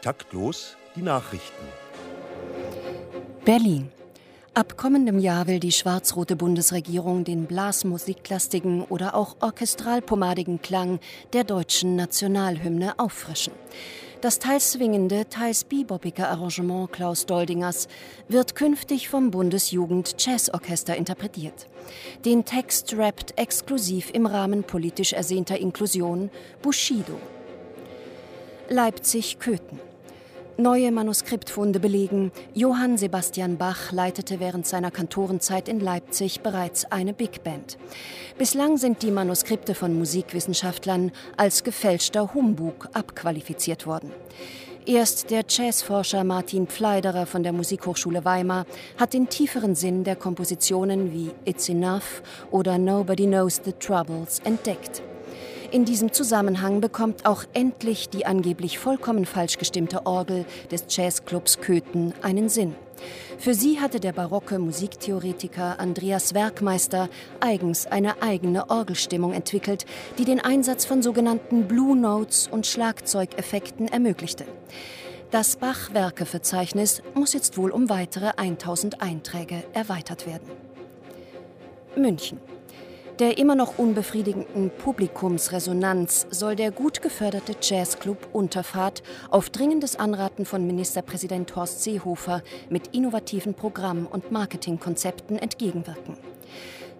Taktlos die Nachrichten. Berlin. Ab kommendem Jahr will die schwarz-rote Bundesregierung den blasmusiklastigen oder auch orchestralpomadigen Klang der deutschen Nationalhymne auffrischen. Das teils swingende, teils bebopige Arrangement Klaus Doldingers wird künftig vom Bundesjugend-Jazzorchester interpretiert. Den Text rappt exklusiv im Rahmen politisch ersehnter Inklusion Bushido. Leipzig-Köthen. Neue Manuskriptfunde belegen, Johann Sebastian Bach leitete während seiner Kantorenzeit in Leipzig bereits eine Big Band. Bislang sind die Manuskripte von Musikwissenschaftlern als gefälschter Humbug abqualifiziert worden. Erst der Jazzforscher Martin Pfleiderer von der Musikhochschule Weimar hat den tieferen Sinn der Kompositionen wie It's Enough oder Nobody Knows the Troubles entdeckt. In diesem Zusammenhang bekommt auch endlich die angeblich vollkommen falsch gestimmte Orgel des Jazzclubs Köthen einen Sinn. Für sie hatte der barocke Musiktheoretiker Andreas Werkmeister eigens eine eigene Orgelstimmung entwickelt, die den Einsatz von sogenannten Blue Notes und Schlagzeugeffekten ermöglichte. Das Bach-Werke-Verzeichnis muss jetzt wohl um weitere 1000 Einträge erweitert werden. München. Der immer noch unbefriedigenden Publikumsresonanz soll der gut geförderte Jazzclub Unterfahrt auf dringendes Anraten von Ministerpräsident Horst Seehofer mit innovativen Programm- und Marketingkonzepten entgegenwirken.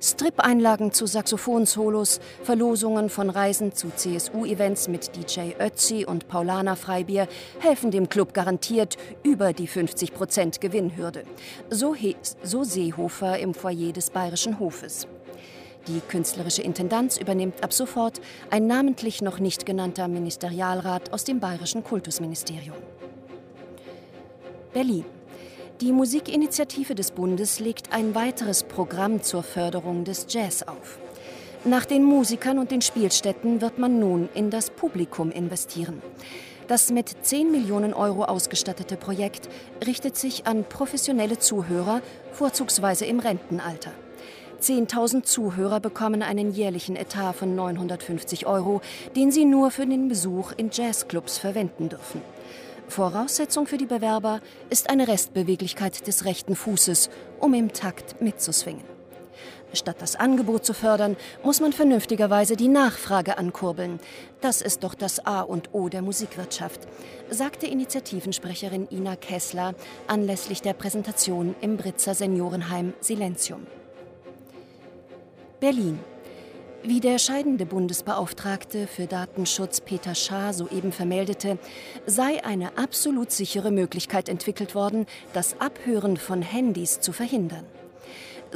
Strip-Einlagen zu Saxophonsolos, Verlosungen von Reisen zu CSU-Events mit DJ Ötzi und Paulana Freibier helfen dem Club garantiert über die 50% Gewinnhürde. So, so Seehofer im Foyer des Bayerischen Hofes. Die künstlerische Intendanz übernimmt ab sofort ein namentlich noch nicht genannter Ministerialrat aus dem Bayerischen Kultusministerium. Berlin. Die Musikinitiative des Bundes legt ein weiteres Programm zur Förderung des Jazz auf. Nach den Musikern und den Spielstätten wird man nun in das Publikum investieren. Das mit 10 Millionen Euro ausgestattete Projekt richtet sich an professionelle Zuhörer, vorzugsweise im Rentenalter. 10.000 Zuhörer bekommen einen jährlichen Etat von 950 Euro, den sie nur für den Besuch in Jazzclubs verwenden dürfen. Voraussetzung für die Bewerber ist eine Restbeweglichkeit des rechten Fußes, um im Takt mitzuswingen. Statt das Angebot zu fördern, muss man vernünftigerweise die Nachfrage ankurbeln. Das ist doch das A und O der Musikwirtschaft, sagte Initiativensprecherin Ina Kessler anlässlich der Präsentation im Britzer Seniorenheim Silentium. Berlin. Wie der scheidende Bundesbeauftragte für Datenschutz Peter Schaar soeben vermeldete, sei eine absolut sichere Möglichkeit entwickelt worden, das Abhören von Handys zu verhindern.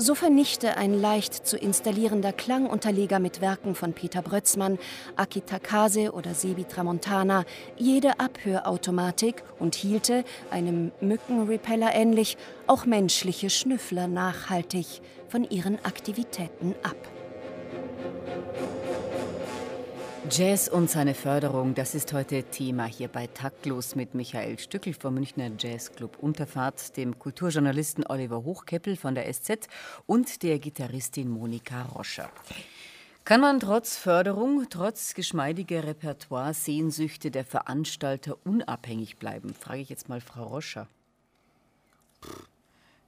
So vernichte ein leicht zu installierender Klangunterleger mit Werken von Peter Brötzmann, Aki Takase oder Sebi Tramontana jede Abhörautomatik und hielte, einem Mückenrepeller ähnlich, auch menschliche Schnüffler nachhaltig von ihren Aktivitäten ab. Jazz und seine Förderung, das ist heute Thema hier bei Taktlos mit Michael Stückel vom Münchner Jazzclub Unterfahrt, dem Kulturjournalisten Oliver Hochkeppel von der SZ und der Gitarristin Monika Roscher. Kann man trotz Förderung, trotz geschmeidiger Repertoire-Sehnsüchte der Veranstalter unabhängig bleiben? Frage ich jetzt mal Frau Roscher.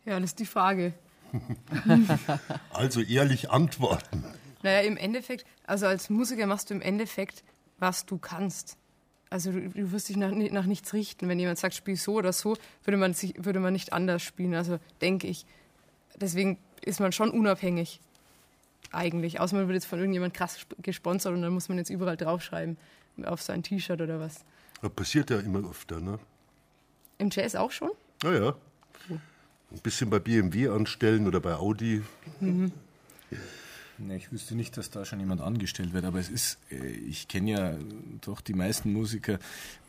Ja, das ist die Frage. Also ehrlich antworten. Naja, im Endeffekt, also als Musiker machst du im Endeffekt, was du kannst. also du, du wirst dich nach, nach, nichts richten. Wenn jemand sagt, spiel so oder so, würde man, sich, würde man nicht anders spielen. Also denke ich. Deswegen ist man schon unabhängig. Eigentlich. Außer man wird jetzt von irgendjemand krass gesponsert und dann muss man jetzt überall draufschreiben. Auf sein T-Shirt oder was. Das passiert ja immer öfter, ne? Im Jazz auch schon? Naja. Ja. Ein bisschen bei BMW anstellen oder bei Audi. Mhm. Nee, ich wüsste nicht, dass da schon jemand angestellt wird, aber es ist, äh, ich kenne ja doch die meisten Musiker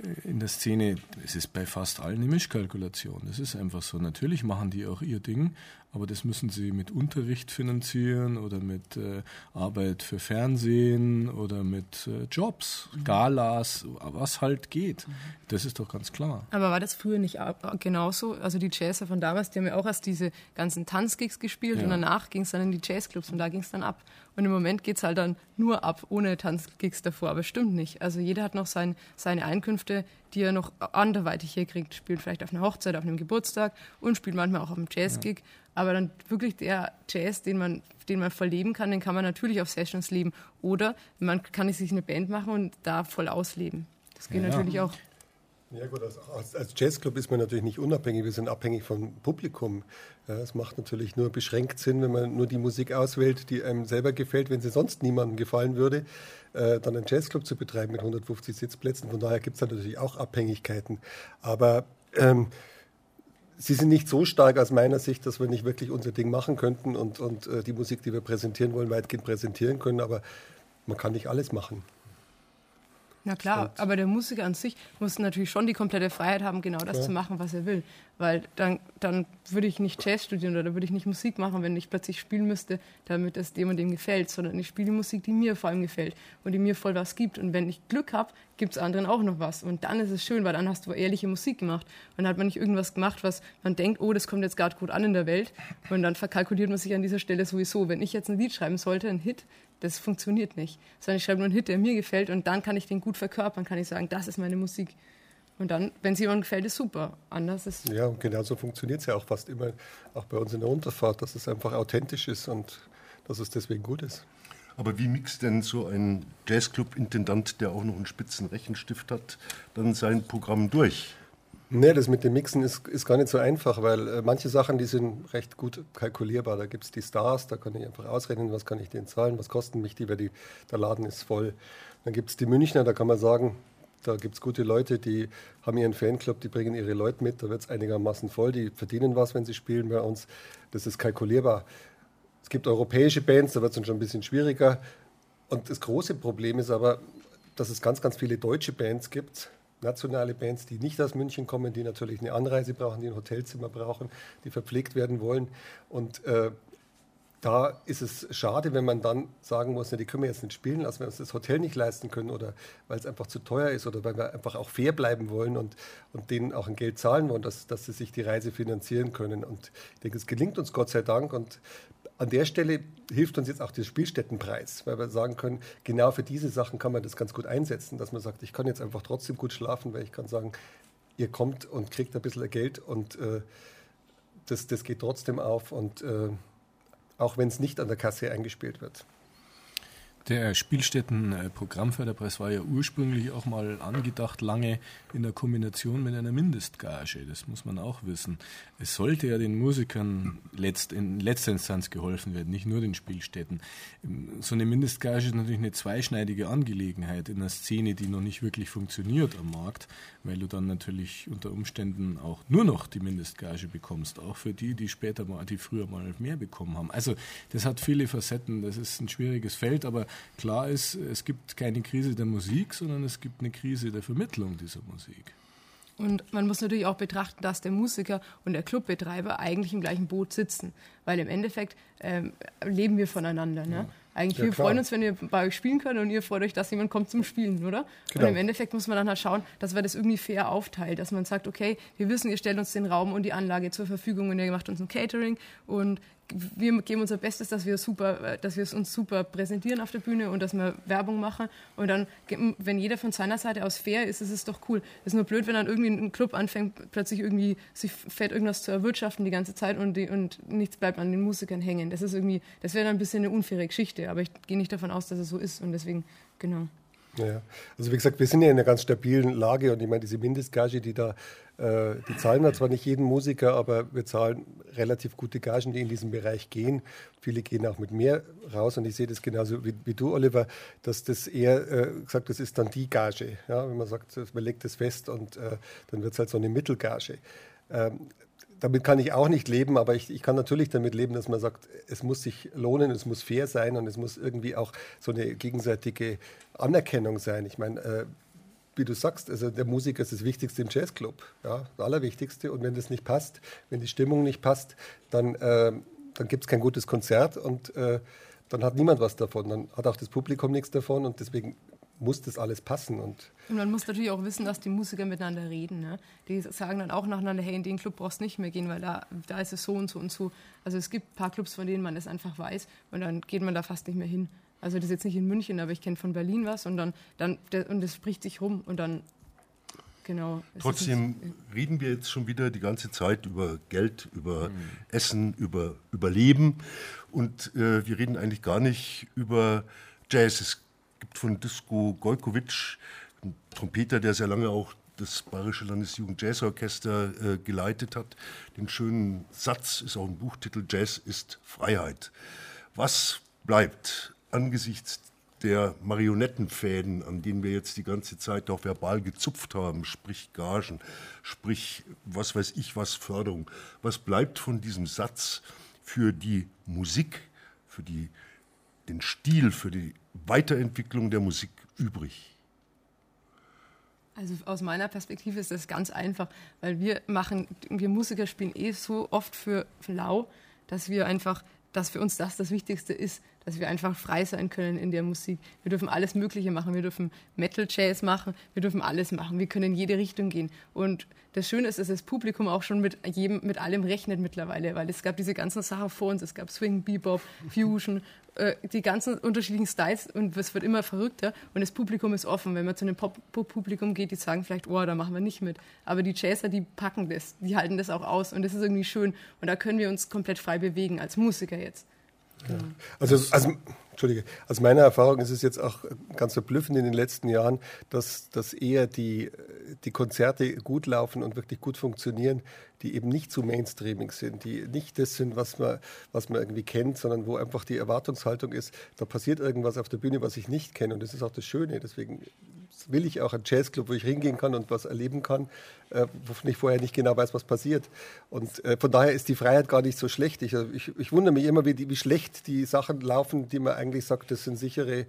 äh, in der Szene, es ist bei fast allen eine Mischkalkulation. Das ist einfach so. Natürlich machen die auch ihr Ding, aber das müssen sie mit Unterricht finanzieren oder mit äh, Arbeit für Fernsehen oder mit äh, Jobs, mhm. Galas, was halt geht. Mhm. Das ist doch ganz klar. Aber war das früher nicht genauso? Also die Jazzer von damals, die haben ja auch erst diese ganzen Tanzgigs gespielt ja. und danach ging es dann in die Jazzclubs und da ging es dann ab. Und im Moment geht es halt dann nur ab, ohne Tanzgigs davor. Aber stimmt nicht. Also jeder hat noch sein, seine Einkünfte, die er noch anderweitig hier kriegt. Spielt vielleicht auf einer Hochzeit, auf einem Geburtstag und spielt manchmal auch auf einem Jazzgig. Ja. Aber dann wirklich der Jazz, den man, den man voll leben kann, den kann man natürlich auf Sessions leben. Oder man kann sich eine Band machen und da voll ausleben. Das geht ja, natürlich auch. Ja gut, als, als, Jazzclub ist man natürlich nicht unabhängig, wir sind abhängig vom Publikum. Es macht natürlich nur beschränkt Sinn, wenn man nur die Musik auswählt, die einem selber gefällt, wenn sie sonst niemandem gefallen würde, äh, dann einen Jazzclub zu betreiben mit 150 Sitzplätzen. Von daher gibt es natürlich auch Abhängigkeiten. Aber ähm, sie sind nicht so stark aus meiner Sicht, dass wir nicht wirklich unser Ding machen könnten und, und äh, die Musik, die wir präsentieren wollen, weitgehend präsentieren können. Aber man kann nicht alles machen. Na klar, und aber der Musiker an sich muss natürlich schon die komplette Freiheit haben, genau das ja. zu machen, was er will. Weil dann, dann würde ich nicht Jazz studieren oder würde ich nicht Musik machen, wenn ich plötzlich spielen müsste, damit es dem und dem gefällt, sondern ich spiele die Musik, die mir vor allem gefällt und die mir voll was gibt. Und wenn ich Glück habe, gibt es anderen auch noch was. Und dann ist es schön, weil dann hast du ehrliche Musik gemacht. Und dann hat man nicht irgendwas gemacht, was man denkt, oh, das kommt jetzt gerade gut an in der Welt. Und dann verkalkuliert man sich an dieser Stelle sowieso. Wenn ich jetzt ein Lied schreiben sollte, ein Hit, das funktioniert nicht. Sondern ich schreibe nur einen Hit, der mir gefällt und dann kann ich den gut verkörpern, kann ich sagen, das ist meine Musik. Und dann, wenn es jemandem gefällt, ist super. Anders ist. Ja, und genau so funktioniert es ja auch fast immer, auch bei uns in der Unterfahrt, dass es einfach authentisch ist und dass es deswegen gut ist. Aber wie mixt denn so ein Jazzclub-Intendant, der auch noch einen spitzen Rechenstift hat, dann sein Programm durch? Nee, das mit dem Mixen ist, ist gar nicht so einfach, weil äh, manche Sachen, die sind recht gut kalkulierbar. Da gibt es die Stars, da kann ich einfach ausrechnen, was kann ich denen zahlen, was kosten mich die, weil die, der Laden ist voll. Dann gibt es die Münchner, da kann man sagen, da gibt es gute Leute, die haben ihren Fanclub, die bringen ihre Leute mit, da wird es einigermaßen voll, die verdienen was, wenn sie spielen bei uns. Das ist kalkulierbar. Es gibt europäische Bands, da wird es dann schon ein bisschen schwieriger. Und das große Problem ist aber, dass es ganz, ganz viele deutsche Bands gibt, nationale Bands, die nicht aus München kommen, die natürlich eine Anreise brauchen, die ein Hotelzimmer brauchen, die verpflegt werden wollen. Und äh, da ist es schade, wenn man dann sagen muss, na, die können wir jetzt nicht spielen lassen, weil wir uns das Hotel nicht leisten können oder weil es einfach zu teuer ist oder weil wir einfach auch fair bleiben wollen und, und denen auch ein Geld zahlen wollen, dass, dass sie sich die Reise finanzieren können. Und ich denke, es gelingt uns Gott sei Dank und an der Stelle hilft uns jetzt auch der Spielstättenpreis, weil wir sagen können, genau für diese Sachen kann man das ganz gut einsetzen, dass man sagt, ich kann jetzt einfach trotzdem gut schlafen, weil ich kann sagen, ihr kommt und kriegt ein bisschen Geld und äh, das, das geht trotzdem auf und äh, auch wenn es nicht an der Kasse eingespielt wird. Der Spielstätten-Programmförderpreis war ja ursprünglich auch mal angedacht, lange in der Kombination mit einer Mindestgage. Das muss man auch wissen. Es sollte ja den Musikern letzt, in letzter Instanz geholfen werden, nicht nur den Spielstätten. So eine Mindestgage ist natürlich eine zweischneidige Angelegenheit in einer Szene, die noch nicht wirklich funktioniert am Markt, weil du dann natürlich unter Umständen auch nur noch die Mindestgage bekommst, auch für die, die später mal, die früher mal mehr bekommen haben. Also das hat viele Facetten, das ist ein schwieriges Feld, aber klar ist, es gibt keine Krise der Musik, sondern es gibt eine Krise der Vermittlung dieser Musik. Und man muss natürlich auch betrachten, dass der Musiker und der Clubbetreiber eigentlich im gleichen Boot sitzen, weil im Endeffekt ähm, leben wir voneinander. Ne? Eigentlich, ja, wir klar. freuen uns, wenn wir bei euch spielen können und ihr freut euch, dass jemand kommt zum Spielen, oder? Genau. Und im Endeffekt muss man dann halt schauen, dass wir das irgendwie fair aufteilt, dass man sagt, okay, wir wissen, ihr stellt uns den Raum und die Anlage zur Verfügung und ihr macht uns ein Catering und wir geben unser Bestes, dass wir super, dass wir es uns super präsentieren auf der Bühne und dass wir Werbung machen. Und dann, wenn jeder von seiner Seite aus fair ist, ist es doch cool. Es ist nur blöd, wenn dann irgendwie ein Club anfängt, plötzlich irgendwie sich fett irgendwas zu erwirtschaften die ganze Zeit und, die, und nichts bleibt an den Musikern hängen. Das ist irgendwie, das wäre dann ein bisschen eine unfaire Geschichte. Aber ich gehe nicht davon aus, dass es so ist und deswegen, genau. Ja, also wie gesagt, wir sind ja in einer ganz stabilen Lage und ich meine, diese Mindestgage, die da, äh, die zahlen wir zwar nicht jeden Musiker, aber wir zahlen relativ gute Gagen, die in diesem Bereich gehen. Viele gehen auch mit mehr raus und ich sehe das genauso wie, wie du, Oliver, dass das eher äh, gesagt, das ist dann die Gage. Ja, wenn man sagt, man legt das fest und äh, dann wird es halt so eine Mittelgage. Ähm, damit kann ich auch nicht leben, aber ich, ich, kann natürlich damit leben, dass man sagt, es muss sich lohnen, es muss fair sein und es muss irgendwie auch so eine gegenseitige Anerkennung sein. Ich meine, äh, wie du sagst, also der Musiker ist das Wichtigste im Jazzclub, ja, das Allerwichtigste. Und wenn das nicht passt, wenn die Stimmung nicht passt, dann, äh, dann gibt es kein gutes Konzert und äh, dann hat niemand was davon. Dann hat auch das Publikum nichts davon und deswegen muss das alles passen. Und, und man muss natürlich auch wissen, dass die Musiker miteinander reden. Ne? Die sagen dann auch nacheinander, hey, in den Club brauchst du nicht mehr gehen, weil da, da ist es so und so und so. Also es gibt ein paar Clubs, von denen man es einfach weiß und dann geht man da fast nicht mehr hin. Also das ist jetzt nicht in München, aber ich kenne von Berlin was und dann, dann und das spricht sich rum und dann Genau. Trotzdem reden wir jetzt schon wieder die ganze Zeit über Geld, über mhm. Essen, über Überleben. Und äh, wir reden eigentlich gar nicht über Jazz. Es gibt von Disco Gojkovic, einen Trompeter, der sehr lange auch das Bayerische Landesjugend-Jazzorchester äh, geleitet hat. Den schönen Satz ist auch ein Buchtitel: Jazz ist Freiheit. Was bleibt angesichts der Marionettenfäden, an denen wir jetzt die ganze Zeit auch verbal gezupft haben, sprich Gagen, sprich was weiß ich was Förderung, was bleibt von diesem Satz für die Musik, für die, den Stil, für die Weiterentwicklung der Musik übrig? Also aus meiner Perspektive ist das ganz einfach, weil wir machen, wir Musiker spielen eh so oft für, für lau, dass wir einfach, dass für uns das das Wichtigste ist, dass wir einfach frei sein können in der Musik. Wir dürfen alles Mögliche machen. Wir dürfen Metal Jazz machen. Wir dürfen alles machen. Wir können in jede Richtung gehen. Und das Schöne ist, dass das Publikum auch schon mit jedem, mit allem rechnet mittlerweile, weil es gab diese ganzen Sachen vor uns. Es gab Swing, Bebop, Fusion, äh, die ganzen unterschiedlichen Styles und es wird immer verrückter und das Publikum ist offen. Wenn man zu einem Pop-Publikum geht, die sagen vielleicht, oh, da machen wir nicht mit. Aber die Jazzer, die packen das, die halten das auch aus und das ist irgendwie schön und da können wir uns komplett frei bewegen als Musiker jetzt. Ja. Also, also, Entschuldige, aus meiner Erfahrung ist es jetzt auch ganz verblüffend in den letzten Jahren, dass, dass eher die, die Konzerte gut laufen und wirklich gut funktionieren, die eben nicht zu mainstreaming sind, die nicht das sind, was man, was man irgendwie kennt, sondern wo einfach die Erwartungshaltung ist, da passiert irgendwas auf der Bühne, was ich nicht kenne. Und das ist auch das Schöne. Deswegen will ich auch einen Jazzclub, wo ich hingehen kann und was erleben kann, äh, wovon ich vorher nicht genau weiß, was passiert. Und äh, von daher ist die Freiheit gar nicht so schlecht. Ich, ich, ich wundere mich immer, wie, wie, schlecht die Sachen laufen, die man eigentlich sagt, das sind sichere,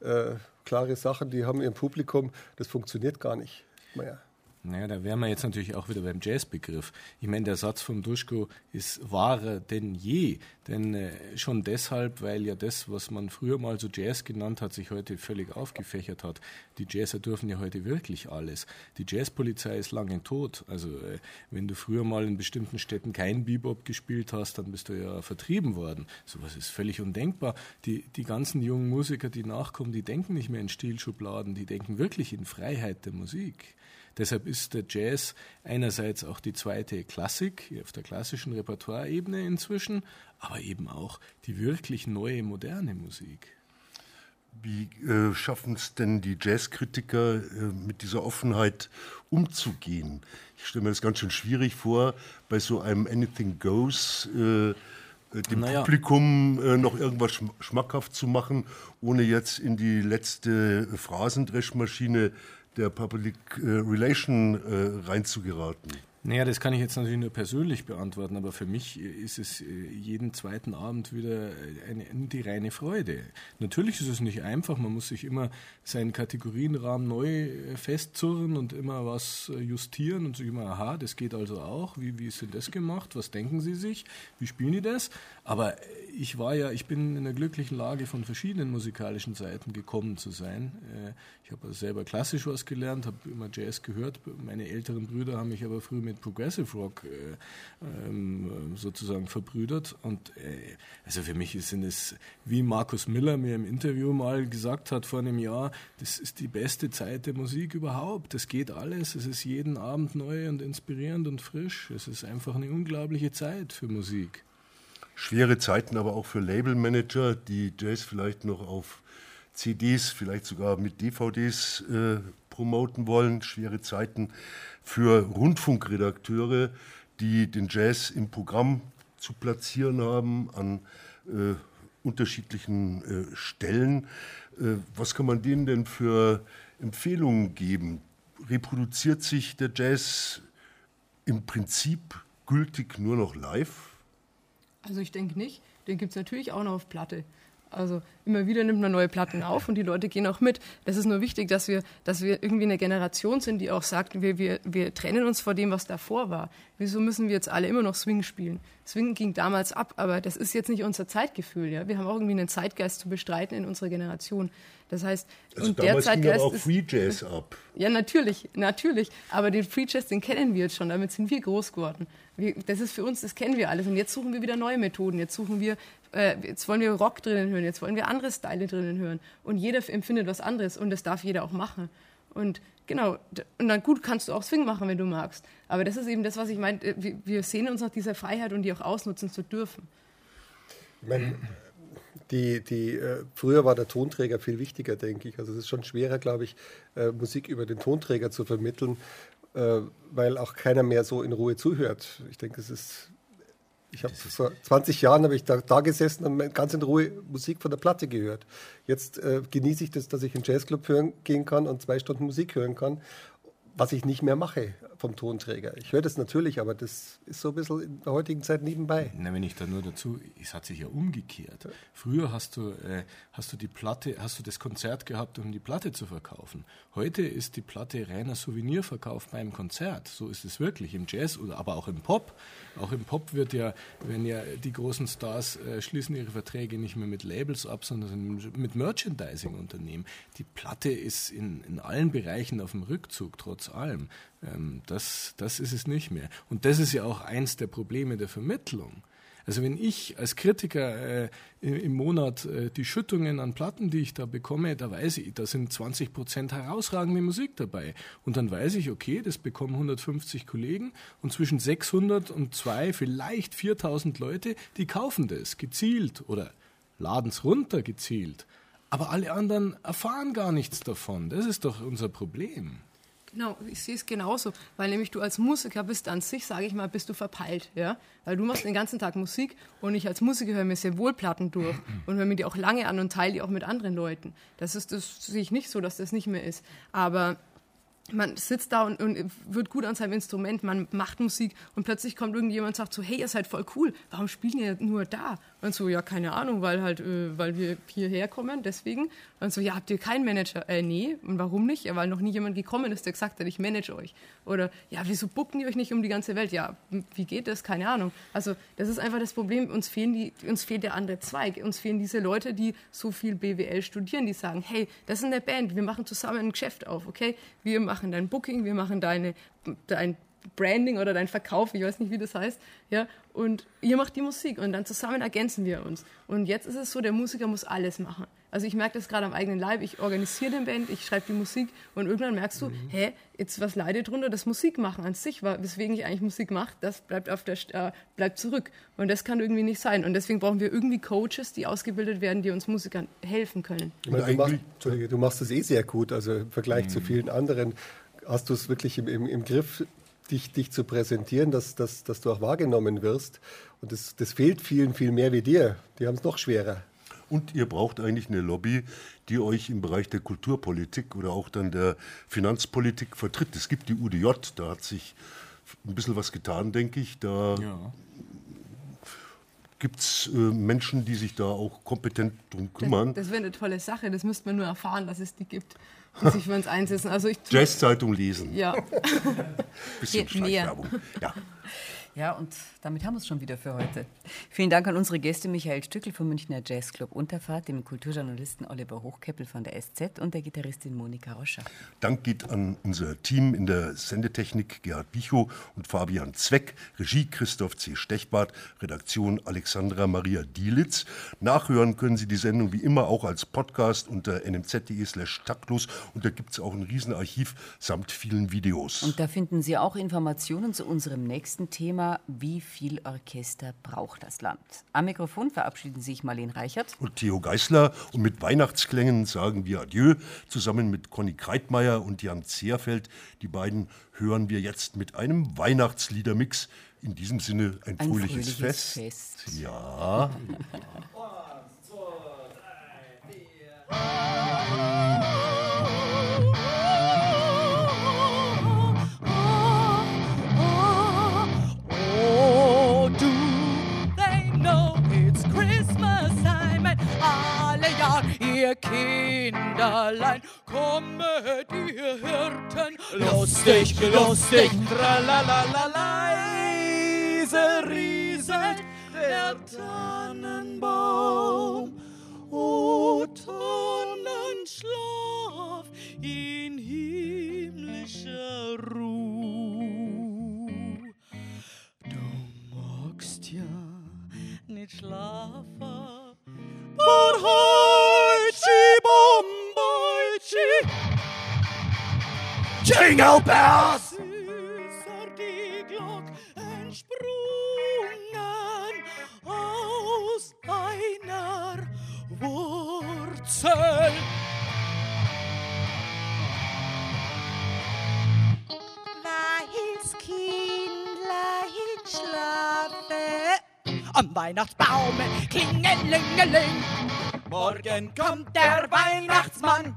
äh, klare Sachen, die haben ihr Publikum. Das funktioniert gar nicht. Naja. Naja, da wären wir jetzt natürlich auch wieder beim Jazzbegriff. Ich meine, der Satz vom Duschko ist wahrer denn je. Denn äh, schon deshalb, weil ja das, was man früher mal so Jazz genannt hat, sich heute völlig aufgefächert hat. Die Jazzer dürfen ja heute wirklich alles. Die Jazzpolizei ist lange tot. Also äh, wenn du früher mal in bestimmten Städten kein Bebop gespielt hast, dann bist du ja vertrieben worden. Sowas ist völlig undenkbar. Die, die ganzen jungen Musiker, die nachkommen, die denken nicht mehr in Stilschubladen, die denken wirklich in Freiheit der Musik. Deshalb ist der Jazz einerseits auch die zweite Klassik auf der klassischen Repertoireebene inzwischen, aber eben auch die wirklich neue, moderne Musik. Wie äh, schaffen es denn die Jazzkritiker, äh, mit dieser Offenheit umzugehen? Ich stelle mir das ganz schön schwierig vor, bei so einem Anything Goes äh, äh dem naja. Publikum äh, noch irgendwas schmackhaft zu machen, ohne jetzt in die letzte Phrasendreschmaschine der Public äh, Relation äh, reinzugeraten? Naja, das kann ich jetzt natürlich nur persönlich beantworten, aber für mich ist es äh, jeden zweiten Abend wieder eine, die reine Freude. Natürlich ist es nicht einfach, man muss sich immer seinen Kategorienrahmen neu festzurren und immer was justieren und sich immer, aha, das geht also auch, wie, wie ist denn das gemacht, was denken Sie sich, wie spielen die das? Aber ich war ja, ich bin in der glücklichen Lage, von verschiedenen musikalischen Seiten gekommen zu sein. Äh, ich habe also selber klassisch was gelernt, habe immer Jazz gehört. Meine älteren Brüder haben mich aber früh mit Progressive Rock äh, ähm, sozusagen verbrüdert. Und äh, also für mich sind es, wie Markus Miller mir im Interview mal gesagt hat vor einem Jahr, das ist die beste Zeit der Musik überhaupt. Das geht alles. Es ist jeden Abend neu und inspirierend und frisch. Es ist einfach eine unglaubliche Zeit für Musik schwere Zeiten aber auch für Labelmanager, die Jazz vielleicht noch auf CDs, vielleicht sogar mit DVDs äh, promoten wollen. Schwere Zeiten für Rundfunkredakteure, die den Jazz im Programm zu platzieren haben an äh, unterschiedlichen äh, Stellen. Äh, was kann man denen denn für Empfehlungen geben? Reproduziert sich der Jazz im Prinzip gültig nur noch live? Also ich denke nicht. Den gibt es natürlich auch noch auf Platte. Also immer wieder nimmt man neue Platten auf und die Leute gehen auch mit. Das ist nur wichtig, dass wir, dass wir irgendwie eine Generation sind, die auch sagt, wir, wir, wir trennen uns vor dem, was davor war. Wieso müssen wir jetzt alle immer noch Swing spielen? Swing ging damals ab, aber das ist jetzt nicht unser Zeitgefühl. Ja? Wir haben auch irgendwie einen Zeitgeist zu bestreiten in unserer Generation. Das heißt, also und der Zeitgeist ging auch Free Jazz ab. Ja, natürlich, natürlich. Aber den Free Jazz, den kennen wir jetzt schon. Damit sind wir groß geworden. Wir, das ist für uns, das kennen wir alles. Und jetzt suchen wir wieder neue Methoden. Jetzt suchen wir, äh, jetzt wollen wir Rock drinnen hören. Jetzt wollen wir andere Style drinnen hören. Und jeder empfindet was anderes. Und das darf jeder auch machen. Und genau, und dann gut kannst du auch Swing machen, wenn du magst. Aber das ist eben das, was ich meine. Wir sehen uns nach dieser Freiheit und die auch ausnutzen zu dürfen. Ich die, die, äh, früher war der Tonträger viel wichtiger, denke ich. Also es ist schon schwerer, glaube ich, äh, Musik über den Tonträger zu vermitteln, äh, weil auch keiner mehr so in Ruhe zuhört. Ich denke, es ist. Ich habe vor 20 Jahren habe ich da, da, gesessen und ganz in Ruhe Musik von der Platte gehört. Jetzt äh, genieße ich das, dass ich in Jazzclub hören, gehen kann und zwei Stunden Musik hören kann was ich nicht mehr mache vom Tonträger. Ich höre das natürlich, aber das ist so ein bisschen in der heutigen Zeit nebenbei. Na, wenn ich da nur dazu, es hat sich ja umgekehrt. Früher hast du, äh, hast du die Platte, hast du das Konzert gehabt, um die Platte zu verkaufen. Heute ist die Platte reiner Souvenirverkauf beim Konzert. So ist es wirklich im Jazz oder aber auch im Pop. Auch im Pop wird ja, wenn ja die großen Stars äh, schließen ihre Verträge nicht mehr mit Labels ab, sondern mit Merchandising-Unternehmen. Die Platte ist in, in allen Bereichen auf dem Rückzug, trotz allem. Ähm, das, das ist es nicht mehr. Und das ist ja auch eins der Probleme der Vermittlung. Also wenn ich als Kritiker äh, im Monat äh, die Schüttungen an Platten, die ich da bekomme, da weiß ich, da sind 20 Prozent herausragende Musik dabei. Und dann weiß ich, okay, das bekommen 150 Kollegen und zwischen 600 und 2, vielleicht 4000 Leute, die kaufen das gezielt oder laden es runter gezielt. Aber alle anderen erfahren gar nichts davon. Das ist doch unser Problem. Genau, ich sehe es genauso, weil nämlich du als Musiker bist an sich, sage ich mal, bist du verpeilt, ja, weil du machst den ganzen Tag Musik und ich als Musiker höre mir sehr wohl Platten durch und höre mir die auch lange an und teile die auch mit anderen Leuten. Das ist, das sehe ich nicht so, dass das nicht mehr ist. Aber man sitzt da und, und, wird gut an seinem Instrument, man macht Musik und plötzlich kommt irgendjemand und sagt so, hey, ihr seid voll cool, warum spielen ihr nur da? Und so, ja, keine Ahnung, weil halt, äh, weil wir hierher kommen, deswegen. Und so, ja, habt ihr keinen Manager? Äh, nee, und warum nicht? Ja, weil noch nie jemand gekommen ist, der gesagt hat, ich manage euch. Oder, ja, wieso bucken die euch nicht um die ganze Welt? Ja, wie geht das? Keine Ahnung. Also, das ist einfach das Problem, uns, fehlen die, uns fehlt der andere Zweig. Uns fehlen diese Leute, die so viel BWL studieren, die sagen, hey, das ist eine Band, wir machen zusammen ein Geschäft auf, okay? Wir machen dein Booking, wir machen deine, dein Branding oder dein Verkauf, ich weiß nicht, wie das heißt, ja, und ihr macht die Musik und dann zusammen ergänzen wir uns. Und jetzt ist es so, der Musiker muss alles machen. Also ich merke das gerade am eigenen Leib, ich organisiere den Band, ich schreibe die Musik und irgendwann merkst du, mhm. hä, jetzt was leidet drunter, das Musikmachen an sich, weswegen ich eigentlich Musik mache, das bleibt, auf der, äh, bleibt zurück. Und das kann irgendwie nicht sein. Und deswegen brauchen wir irgendwie Coaches, die ausgebildet werden, die uns Musikern helfen können. Meine, du, machst, du, machst, das eh sehr gut, also im Vergleich mhm. zu vielen anderen hast du es wirklich im, im, im Griff, dich, dich zu präsentieren, dass, dass, dass du auch wahrgenommen wirst. Und das, das fehlt vielen viel mehr wie dir. Die haben es noch schwerer. Und ihr braucht eigentlich eine Lobby, die euch im Bereich der Kulturpolitik oder auch dann der Finanzpolitik vertritt. Es gibt die UDJ, da hat sich ein bisschen was getan, denke ich. Da ja. gibt es äh, Menschen, die sich da auch kompetent drum kümmern. Das, das wäre eine tolle Sache, das müsste man nur erfahren, dass es die gibt sich für uns einsetzen. Also Jazz-Zeitung lesen. Ja. Bisschen Schleichwerbung. Ja. Ja, und damit haben wir es schon wieder für heute. Vielen Dank an unsere Gäste Michael Stückel vom Münchner Jazzclub Unterfahrt, dem Kulturjournalisten Oliver Hochkeppel von der SZ und der Gitarristin Monika Roscher. Dank geht an unser Team in der Sendetechnik Gerhard Bichow und Fabian Zweck, Regie Christoph C. Stechbart, Redaktion Alexandra Maria Dielitz. Nachhören können Sie die Sendung wie immer auch als Podcast unter nmz.de slash taktlos und da gibt es auch ein Riesenarchiv samt vielen Videos. Und da finden Sie auch Informationen zu unserem nächsten Thema Thema Wie viel Orchester braucht das Land? Am Mikrofon verabschieden sich Marlene Reichert und Theo Geißler. Und mit Weihnachtsklängen sagen wir Adieu. Zusammen mit Conny Kreitmeier und Jan Zehrfeld. Die beiden hören wir jetzt mit einem Weihnachtsliedermix. In diesem Sinne ein, ein fröhliches, fröhliches Fest. Fest. Ja. Oh, Kinderlein kommet ihr Hirten lustig, lustig, tralalala leise rieselt der Tannenbaum. O Tannenschlaf in himmlischer Ruhe. Du magst ja nicht schlafen, bomboitschi. Jingle bells! Aus einer Wurzel. Weil's Kindlein schlafe am Weihnachtsbaume klingelingeling. Morgen kommt der Weihnachtsmann.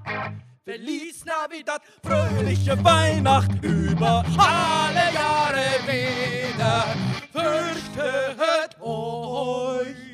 Feliz Navidad, fröhliche Weihnacht über alle Jahre wieder. Fürchtet euch